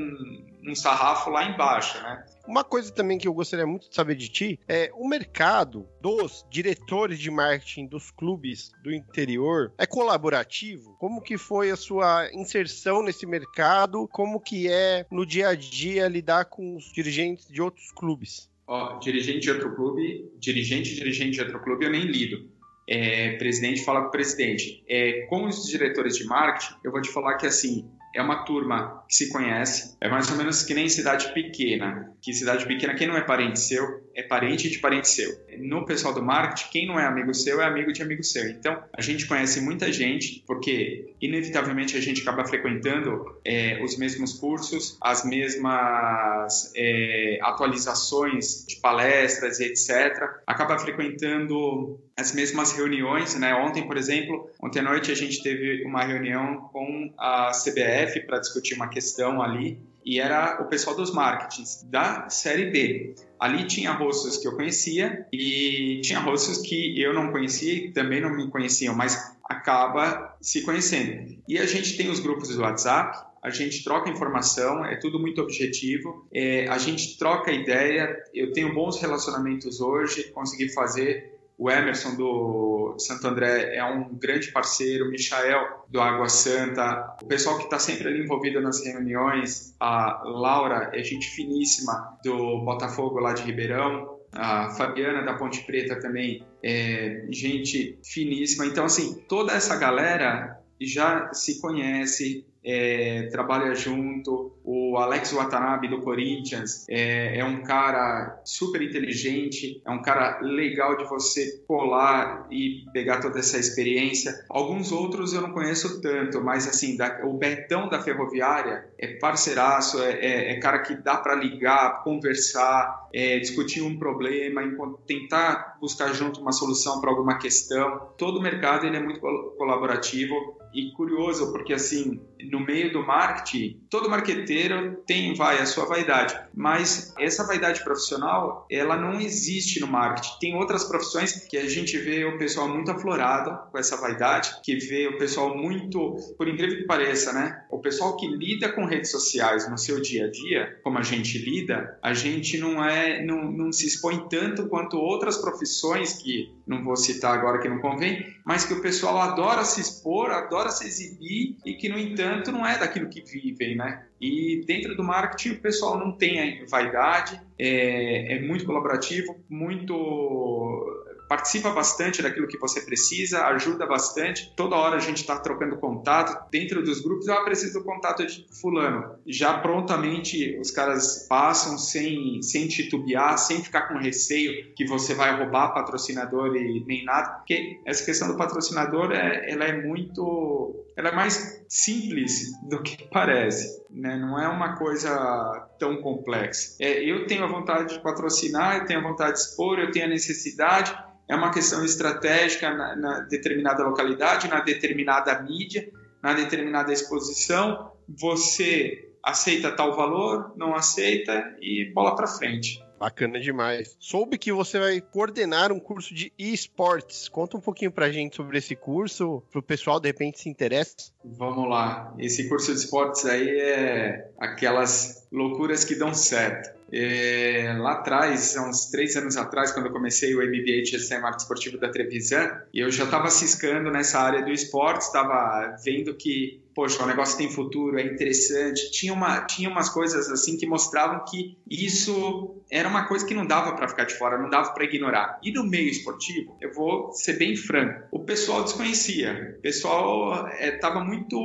um sarrafo lá embaixo, né?
Uma coisa também que eu gostaria muito de saber de ti é o mercado dos diretores de marketing dos clubes do interior é colaborativo? Como que foi a sua inserção nesse mercado? Como que é no dia a dia lidar com os dirigentes de outros clubes?
Ó, dirigente de outro clube, dirigente, dirigente de outro clube, eu nem lido. É, presidente fala com o presidente. É, com os diretores de marketing, eu vou te falar que assim, é uma turma que se conhece, é mais ou menos que nem cidade pequena. Que cidade pequena, quem não é parente seu, é parente de parente seu. No pessoal do marketing, quem não é amigo seu é amigo de amigo seu. Então, a gente conhece muita gente, porque inevitavelmente a gente acaba frequentando é, os mesmos cursos, as mesmas é, atualizações de palestras, etc. Acaba frequentando as mesmas reuniões, né? Ontem, por exemplo, ontem à noite a gente teve uma reunião com a CBF para discutir uma questão ali e era o pessoal dos marketings da série B. Ali tinha rostos que eu conhecia e tinha rostos que eu não conhecia e também não me conheciam, mas acaba se conhecendo. E a gente tem os grupos do WhatsApp, a gente troca informação, é tudo muito objetivo, é, a gente troca ideia. Eu tenho bons relacionamentos hoje, consegui fazer o Emerson do Santo André é um grande parceiro, o Michael do Água Santa, o pessoal que está sempre ali envolvido nas reuniões, a Laura é gente finíssima do Botafogo lá de Ribeirão, a Fabiana da Ponte Preta também é gente finíssima. Então, assim, toda essa galera já se conhece, é, trabalha junto. O Alex Watanabe do Corinthians é, é, um cara super inteligente, é um cara legal de você colar e pegar toda essa experiência. Alguns outros eu não conheço tanto, mas assim, da, o Betão da Ferroviária é parceiraço, é, é, é cara que dá para ligar, conversar, é, discutir um problema, tentar buscar junto uma solução para alguma questão. Todo o mercado ele é muito colaborativo e curioso, porque assim, no meio do marketing, todo marqueteiro tem, vai, a sua vaidade, mas essa vaidade profissional, ela não existe no marketing. Tem outras profissões que a gente vê o pessoal muito aflorado com essa vaidade, que vê o pessoal muito, por incrível que pareça, né? O pessoal que lida com redes sociais no seu dia a dia, como a gente lida, a gente não é, não, não se expõe tanto quanto outras profissões que não vou citar agora que não convém, mas que o pessoal adora se expor, adora se exibir e que, no entanto, não é daquilo que vivem, né? E dentro do marketing o pessoal não tem vaidade, é, é muito colaborativo, muito participa bastante daquilo que você precisa, ajuda bastante. Toda hora a gente está trocando contato dentro dos grupos. Eu ah, preciso do contato de fulano. Já prontamente os caras passam sem, sem titubear, sem ficar com receio que você vai roubar patrocinador e nem nada. Porque essa questão do patrocinador é, ela é muito, ela é mais simples do que [laughs] parece. Né? Não é uma coisa tão complexa. É, eu tenho a vontade de patrocinar, eu tenho a vontade de expor, eu tenho a necessidade é uma questão estratégica na, na determinada localidade, na determinada mídia, na determinada exposição. Você aceita tal valor, não aceita e bola para frente.
Bacana demais. Soube que você vai coordenar um curso de esportes. Conta um pouquinho pra gente sobre esse curso, pro pessoal de repente se interessa.
Vamos lá. Esse curso de esportes aí é aquelas loucuras que dão certo. É, lá atrás, há uns três anos atrás, quando eu comecei o MBA de Gestão e Marketing Esportivo da Trevisan, eu já estava ciscando nessa área do esporte, estava vendo que poxa, o negócio tem futuro, é interessante. Tinha, uma, tinha umas coisas assim que mostravam que isso era uma coisa que não dava para ficar de fora, não dava para ignorar. E no meio esportivo, eu vou ser bem franco, o pessoal desconhecia. O pessoal estava é, muito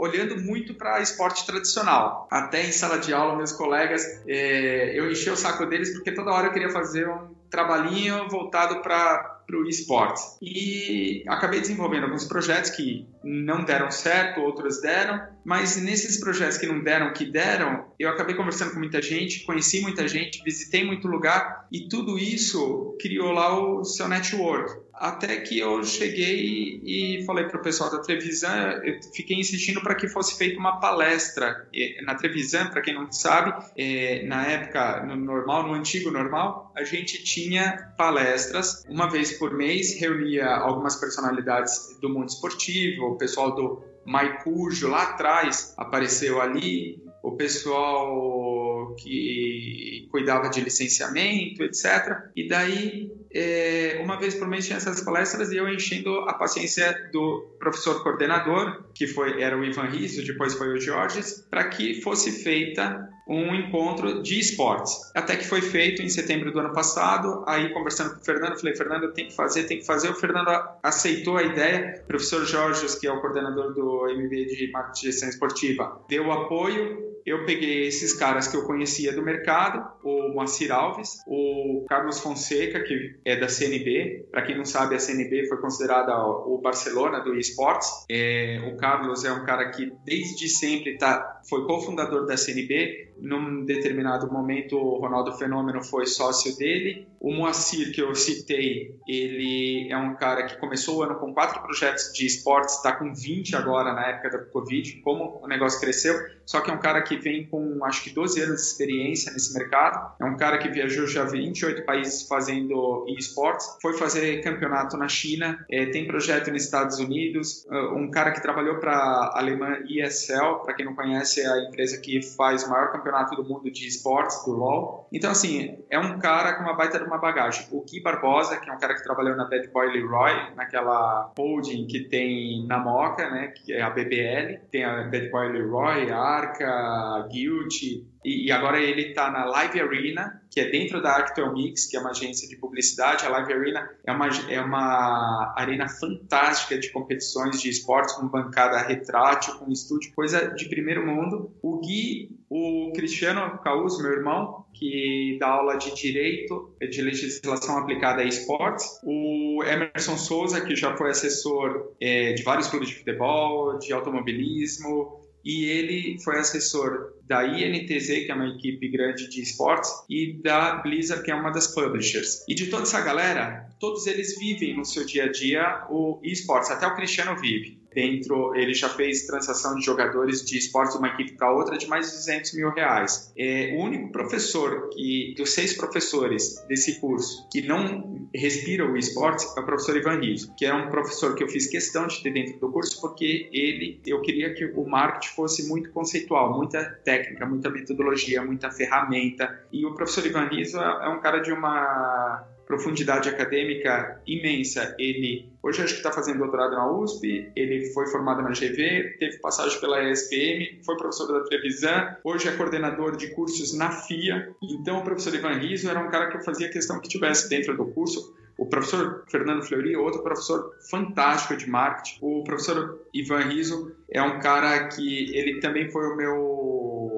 olhando muito para esporte tradicional. Até em sala de aula, meus colegas, é, eu enchi o saco deles porque toda hora eu queria fazer um trabalhinho voltado para o esporte. E acabei desenvolvendo alguns projetos que não deram certo, outros deram, mas nesses projetos que não deram, que deram, eu acabei conversando com muita gente, conheci muita gente, visitei muito lugar e tudo isso criou lá o seu network. Até que eu cheguei e falei para o pessoal da Trevisan, eu fiquei insistindo para que fosse feita uma palestra. Na Trevisan, para quem não sabe, é, na época, no normal, no antigo normal, a gente tinha palestras uma vez por mês, reunia algumas personalidades do mundo esportivo, o pessoal do Maicujo lá atrás apareceu ali, o pessoal que cuidava de licenciamento, etc. E daí é, uma vez por mês tinha essas palestras e eu enchendo a paciência do professor coordenador, que foi era o Ivan Rizzo, depois foi o Georges, para que fosse feita um encontro de esportes. Até que foi feito em setembro do ano passado, aí conversando com o Fernando, falei, Fernando, tem que fazer, tem que fazer. O Fernando aceitou a ideia, o professor Jorge, que é o coordenador do MBA de Marketing e Gestão Esportiva, deu apoio, eu peguei esses caras que eu conhecia do mercado, o Moacir Alves, o Carlos Fonseca, que é da CNB. Para quem não sabe, a CNB foi considerada o Barcelona do esportes. É, o Carlos é um cara que desde sempre tá, foi cofundador da CNB, num determinado momento o Ronaldo Fenômeno foi sócio dele. O Moacir, que eu citei, ele é um cara que começou o ano com quatro projetos de esportes, está com 20 agora na época da Covid, como o negócio cresceu. Só que é um cara que vem com acho que 12 anos de experiência nesse mercado. É um cara que viajou já 28 países fazendo esportes, foi fazer campeonato na China, é, tem projeto nos Estados Unidos. Uh, um cara que trabalhou para a alemã ESL, para quem não conhece, é a empresa que faz o maior campeonato campeonato do mundo de esportes, do LoL. Então, assim, é um cara com uma baita de uma bagagem. O Gui Barbosa, que é um cara que trabalhou na Bad Boy Leroy, naquela holding que tem na Moca, né, que é a BBL. Tem a Bad Boy Leroy, Arca, Guild, e, agora ele está na Live Arena, que é dentro da Actel Mix, que é uma agência de publicidade. A Live Arena é uma, é uma arena fantástica de competições de esportes, com bancada retrátil, com estúdio, coisa de primeiro mundo. O Gui, o Cristiano Caus, meu irmão, que dá aula de Direito de Legislação Aplicada a Esportes. O Emerson Souza, que já foi assessor é, de vários clubes de futebol, de automobilismo, e ele foi assessor da INTZ, que é uma equipe grande de esportes, e da Blizzard, que é uma das publishers. E de toda essa galera, todos eles vivem no seu dia a dia o esportes, até o Cristiano vive dentro, ele já fez transação de jogadores de esportes de uma equipe para outra de mais de 200 mil reais. É, o único professor que, dos seis professores desse curso que não respira o esporte é o professor Ivan Rizzo, que é um professor que eu fiz questão de ter dentro do curso porque ele, eu queria que o marketing fosse muito conceitual, muita técnica, muita metodologia, muita ferramenta. E o professor Ivan Rizzo é, é um cara de uma profundidade acadêmica imensa. Ele hoje acho que está fazendo doutorado na USP, ele foi formado na GV, teve passagem pela ESPM, foi professor da Trevisan, hoje é coordenador de cursos na FIA. Então o professor Ivan Rizzo era um cara que eu fazia questão que tivesse dentro do curso. O professor Fernando Fleury, outro professor fantástico de marketing. O professor Ivan Rizzo é um cara que ele também foi o meu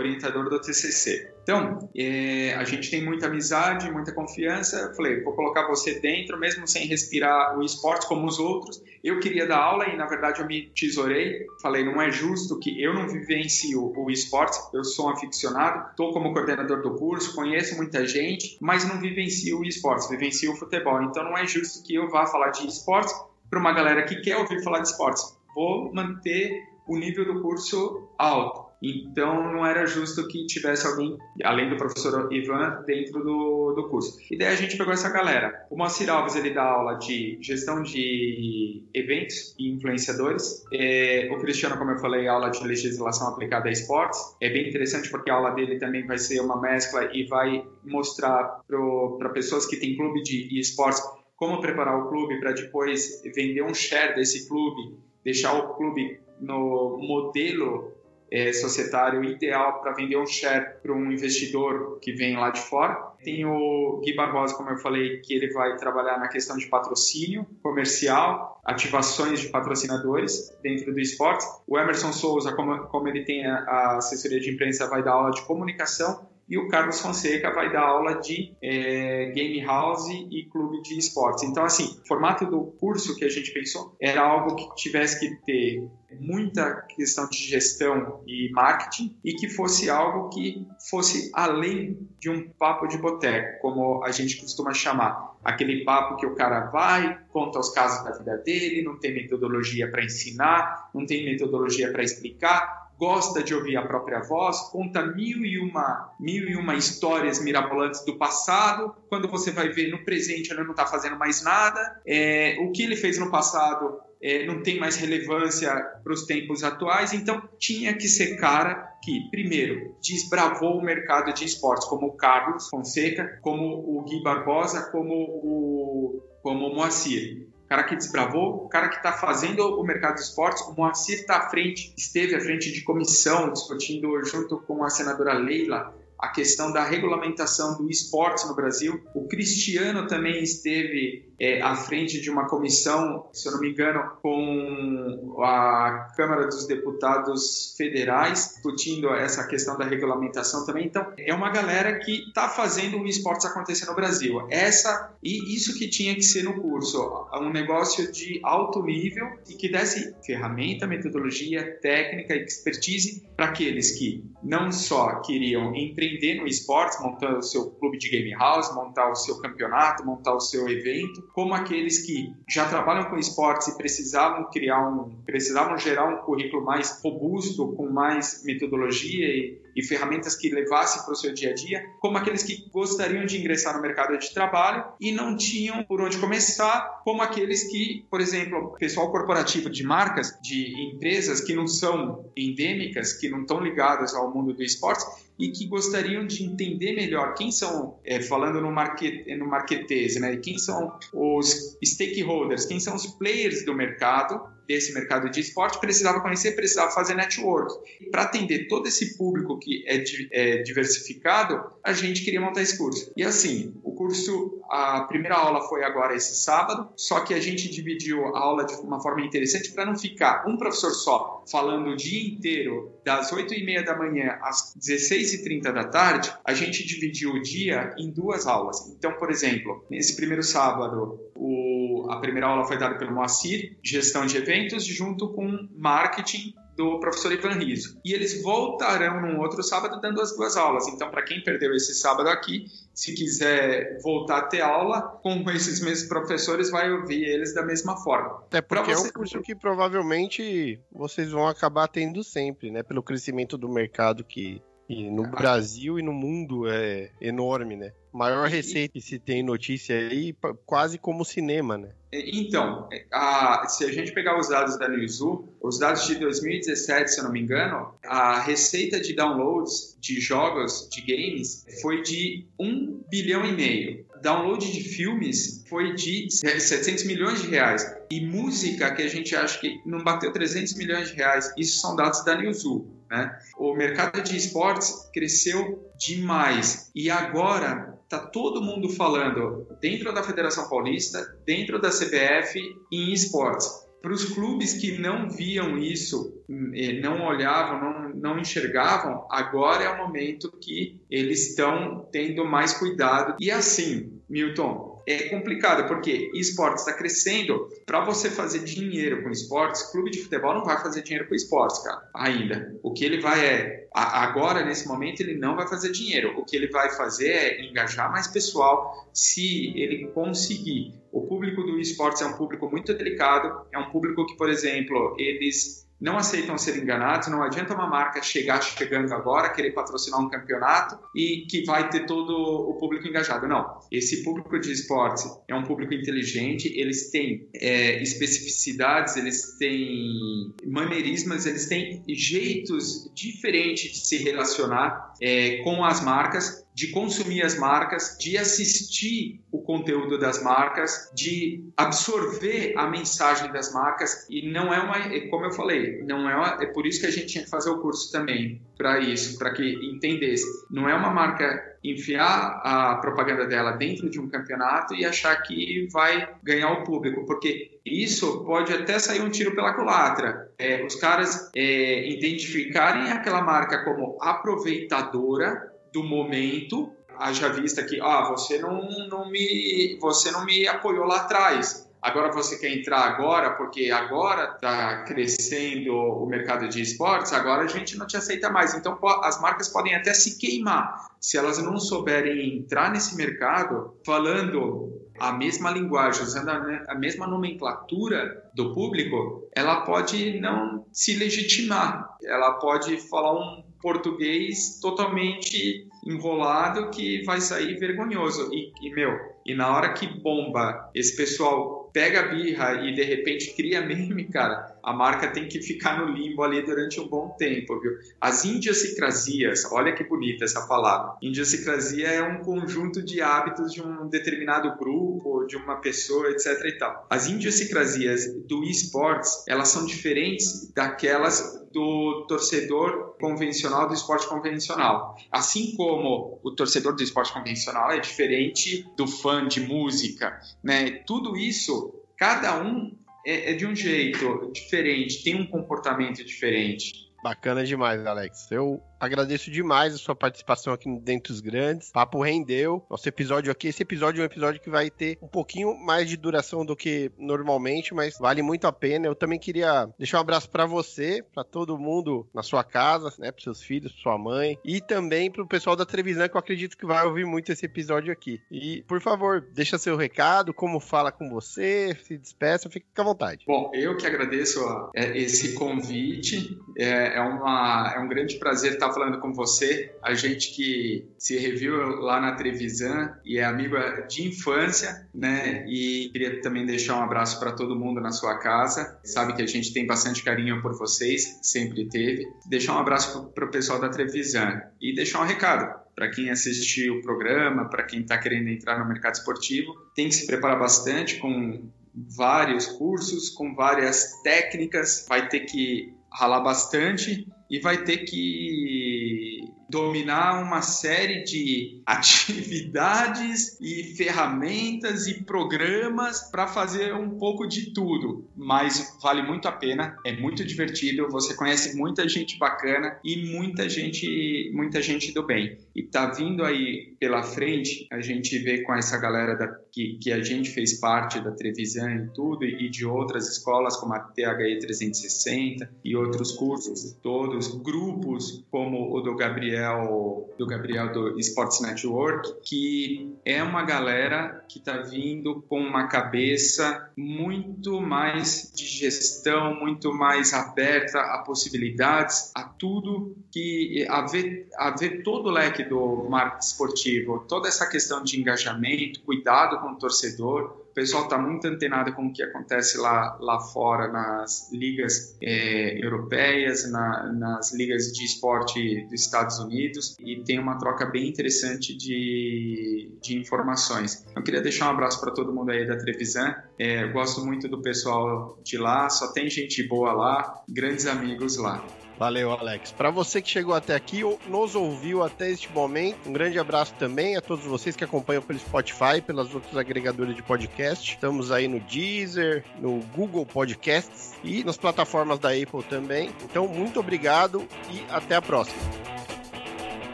orientador do TCC. Então, é, a gente tem muita amizade, muita confiança. Eu falei, vou colocar você dentro, mesmo sem respirar o esporte como os outros. Eu queria dar aula e, na verdade, eu me tesourei. Falei, não é justo que eu não vivencie o, esporte. Eu sou um aficionado, estou como coordenador do curso, conheço muita gente, mas não vivencio o esporte, vivencio o futebol. Então, não é justo que eu vá falar de esporte para uma galera que quer ouvir falar de esportes. Vou manter o nível do curso alto. Então, não era justo que tivesse alguém, além do professor Ivan, dentro do, do curso. E daí a gente pegou essa galera. O Moacir Alves, ele dá aula de gestão de eventos e influenciadores. É, o Cristiano, como eu falei, aula de legislação aplicada a esportes. É bem interessante porque a aula dele também vai ser uma mescla e vai mostrar para pessoas que têm clube de esportes como preparar o clube para depois vender um share desse clube, deixar o clube no modelo é, societário ideal para vender um share para um investidor que vem lá de fora. Tem o Gui Barbosa, como eu falei, que ele vai trabalhar na questão de patrocínio comercial, ativações de patrocinadores dentro do esporte. O Emerson Souza, como, como ele tem a assessoria de imprensa, vai dar aula de comunicação e o Carlos Fonseca vai dar aula de é, game house e clube de esportes. Então, assim, o formato do curso que a gente pensou era algo que tivesse que ter muita questão de gestão e marketing e que fosse algo que fosse além de um papo de boteco, como a gente costuma chamar. Aquele papo que o cara vai, conta os casos da vida dele, não tem metodologia para ensinar, não tem metodologia para explicar, gosta de ouvir a própria voz, conta mil e uma, mil e uma histórias mirabolantes do passado. Quando você vai ver no presente, ele não está fazendo mais nada. É, o que ele fez no passado é, não tem mais relevância para os tempos atuais, então tinha que ser cara que, primeiro, desbravou o mercado de esportes, como o Carlos Fonseca, como o Gui Barbosa, como o, como o Moacir cara que desbravou, o cara que está fazendo o mercado de esportes. O Moacir está à frente, esteve à frente de comissão, discutindo junto com a senadora Leila a questão da regulamentação do esporte no Brasil. O Cristiano também esteve é, à frente de uma comissão, se eu não me engano, com a Câmara dos Deputados Federais, discutindo essa questão da regulamentação também. Então, é uma galera que está fazendo o esporte acontecer no Brasil. Essa e isso que tinha que ser no curso, um negócio de alto nível e que desse ferramenta, metodologia, técnica, expertise para aqueles que não só queriam empreender no esporte, montar o seu clube de game house, montar o seu campeonato, montar o seu evento, como aqueles que já trabalham com esportes e precisavam criar um, precisavam gerar um currículo mais robusto, com mais metodologia e, e ferramentas que levassem para o seu dia a dia, como aqueles que gostariam de ingressar no mercado de trabalho e não tinham por onde começar, como aqueles que, por exemplo, pessoal corporativo de marcas, de empresas que não são endêmicas, que não estão ligadas ao mundo do esporte e que gostariam de entender melhor quem são, é, falando no, market, no marketese, né, quem são os stakeholders, quem são os players do mercado, desse mercado de esporte, precisava conhecer, precisava fazer network. Para atender todo esse público que é, é, diversificado, a gente queria montar esse curso. E assim, o curso, a primeira aula foi agora esse sábado, só que a gente dividiu a aula de uma forma interessante para não ficar um professor só falando o dia inteiro, das 8 e meia da manhã às 16 e 30 da tarde, a gente dividiu o dia em duas aulas. Então, por exemplo, nesse primeiro sábado, o, a primeira aula foi dada pelo Moacir, gestão de eventos, junto com marketing do professor Ivan Riso. E eles voltarão num outro sábado dando as duas aulas. Então, para quem perdeu esse sábado aqui, se quiser voltar a ter aula com esses mesmos professores, vai ouvir eles da mesma forma.
É porque você... é um curso que provavelmente vocês vão acabar tendo sempre, né? Pelo crescimento do mercado que e no Brasil e no mundo é enorme, né? Maior receita que se tem notícia aí, quase como cinema, né?
É, então, a, se a gente pegar os dados da Newzoo, os dados de 2017, se eu não me engano, a receita de downloads de jogos, de games, foi de 1 bilhão e meio. Download de filmes foi de 700 milhões de reais. E música, que a gente acha que não bateu 300 milhões de reais. Isso são dados da Newzoo. Né? O mercado de esportes cresceu demais e agora está todo mundo falando dentro da Federação Paulista, dentro da CBF em esportes. Para os clubes que não viam isso, eh, não olhavam, não, não enxergavam, agora é o momento que eles estão tendo mais cuidado. E assim, Milton, é complicado, porque esportes está crescendo. Para você fazer dinheiro com esportes, clube de futebol não vai fazer dinheiro com esportes, cara, ainda. O que ele vai é. Agora, nesse momento, ele não vai fazer dinheiro. O que ele vai fazer é engajar mais pessoal se ele conseguir. O público do esportes é um público muito delicado, é um público que, por exemplo, eles não aceitam ser enganados. Não adianta uma marca chegar chegando agora, querer patrocinar um campeonato e que vai ter todo o público engajado. Não. Esse público de esporte é um público inteligente, eles têm é, especificidades, eles têm maneirismos, eles têm jeitos diferentes de se relacionar é, com as marcas de consumir as marcas, de assistir o conteúdo das marcas, de absorver a mensagem das marcas e não é uma, como eu falei, não é uma, é por isso que a gente tinha que fazer o curso também para isso, para que entendesse, não é uma marca enfiar a propaganda dela dentro de um campeonato e achar que vai ganhar o público, porque isso pode até sair um tiro pela culatra. É, os caras é, identificarem aquela marca como aproveitadora do momento, haja vista que ah, você não, não me você não me apoiou lá atrás. Agora você quer entrar agora porque agora está crescendo o mercado de esportes, agora a gente não te aceita mais. Então as marcas podem até se queimar se elas não souberem entrar nesse mercado falando a mesma linguagem, usando a, mesma nomenclatura do público, ela pode não se legitimar. Ela pode falar um português totalmente enrolado que vai sair vergonhoso. E, e, meu, e na hora que bomba esse pessoal pega a birra e de repente cria [laughs] meme, cara, a marca tem que ficar no limbo ali durante um bom tempo, viu? As idiosincrasias, olha que bonita essa palavra. Idiosincrasia é um conjunto de hábitos de um determinado grupo, de uma pessoa, etc e tal. As idiosincrasias do esportes, elas são diferentes daquelas do torcedor convencional do esporte convencional. Assim como o torcedor do esporte convencional é diferente do fã de música, né? Tudo isso, cada um é, é de um jeito diferente, tem um comportamento diferente.
Bacana demais, Alex. Eu Agradeço demais a sua participação aqui no Dentro dos Grandes. Papo rendeu. Nosso episódio aqui, esse episódio é um episódio que vai ter um pouquinho mais de duração do que normalmente, mas vale muito a pena. Eu também queria deixar um abraço para você, para todo mundo na sua casa, né, para seus filhos, pra sua mãe e também para o pessoal da televisão que eu acredito que vai ouvir muito esse episódio aqui. E, por favor, deixa seu recado, como fala com você, se despeça, fique à vontade.
Bom, eu que agradeço é, esse convite. É, é, uma, é um grande prazer estar falando com você, a gente que se reviu lá na Trevisan e é amigo de infância, né? E queria também deixar um abraço para todo mundo na sua casa. Sabe que a gente tem bastante carinho por vocês, sempre teve. Deixar um abraço para o pessoal da Trevisan e deixar um recado para quem assistiu o programa, para quem está querendo entrar no mercado esportivo, tem que se preparar bastante com vários cursos, com várias técnicas, vai ter que ralar bastante e vai ter que dominar uma série de [laughs] atividades e ferramentas e programas para fazer um pouco de tudo, mas vale muito a pena, é muito divertido, você conhece muita gente bacana e muita gente, muita gente do bem. E tá vindo aí pela frente, a gente vê com essa galera da, que, que a gente fez parte da Trevisan e tudo e de outras escolas como a THE 360 e outros cursos todos, grupos como o do Gabriel do Gabriel do Sports Network, que é uma galera que está vindo com uma cabeça muito mais de gestão, muito mais aberta a possibilidades, a tudo que a ver, a ver todo o leque do marketing esportivo, toda essa questão de engajamento, cuidado com o torcedor, o pessoal está muito antenado com o que acontece lá, lá fora nas ligas é, europeias, na, nas ligas de esporte dos Estados Unidos e tem uma troca bem interessante de, de informações. Eu queria deixar um abraço para todo mundo aí da Trevisan. É, gosto muito do pessoal de lá, só tem gente boa lá, grandes amigos lá.
Valeu, Alex. Para você que chegou até aqui ou nos ouviu até este momento, um grande abraço também a todos vocês que acompanham pelo Spotify, pelas outras agregadoras de podcast. Estamos aí no Deezer, no Google Podcasts e nas plataformas da Apple também. Então, muito obrigado e até a próxima.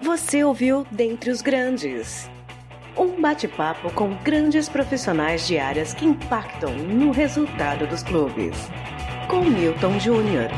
Você ouviu Dentre os Grandes um bate-papo com grandes profissionais de áreas que impactam no resultado dos clubes. Com Milton Júnior.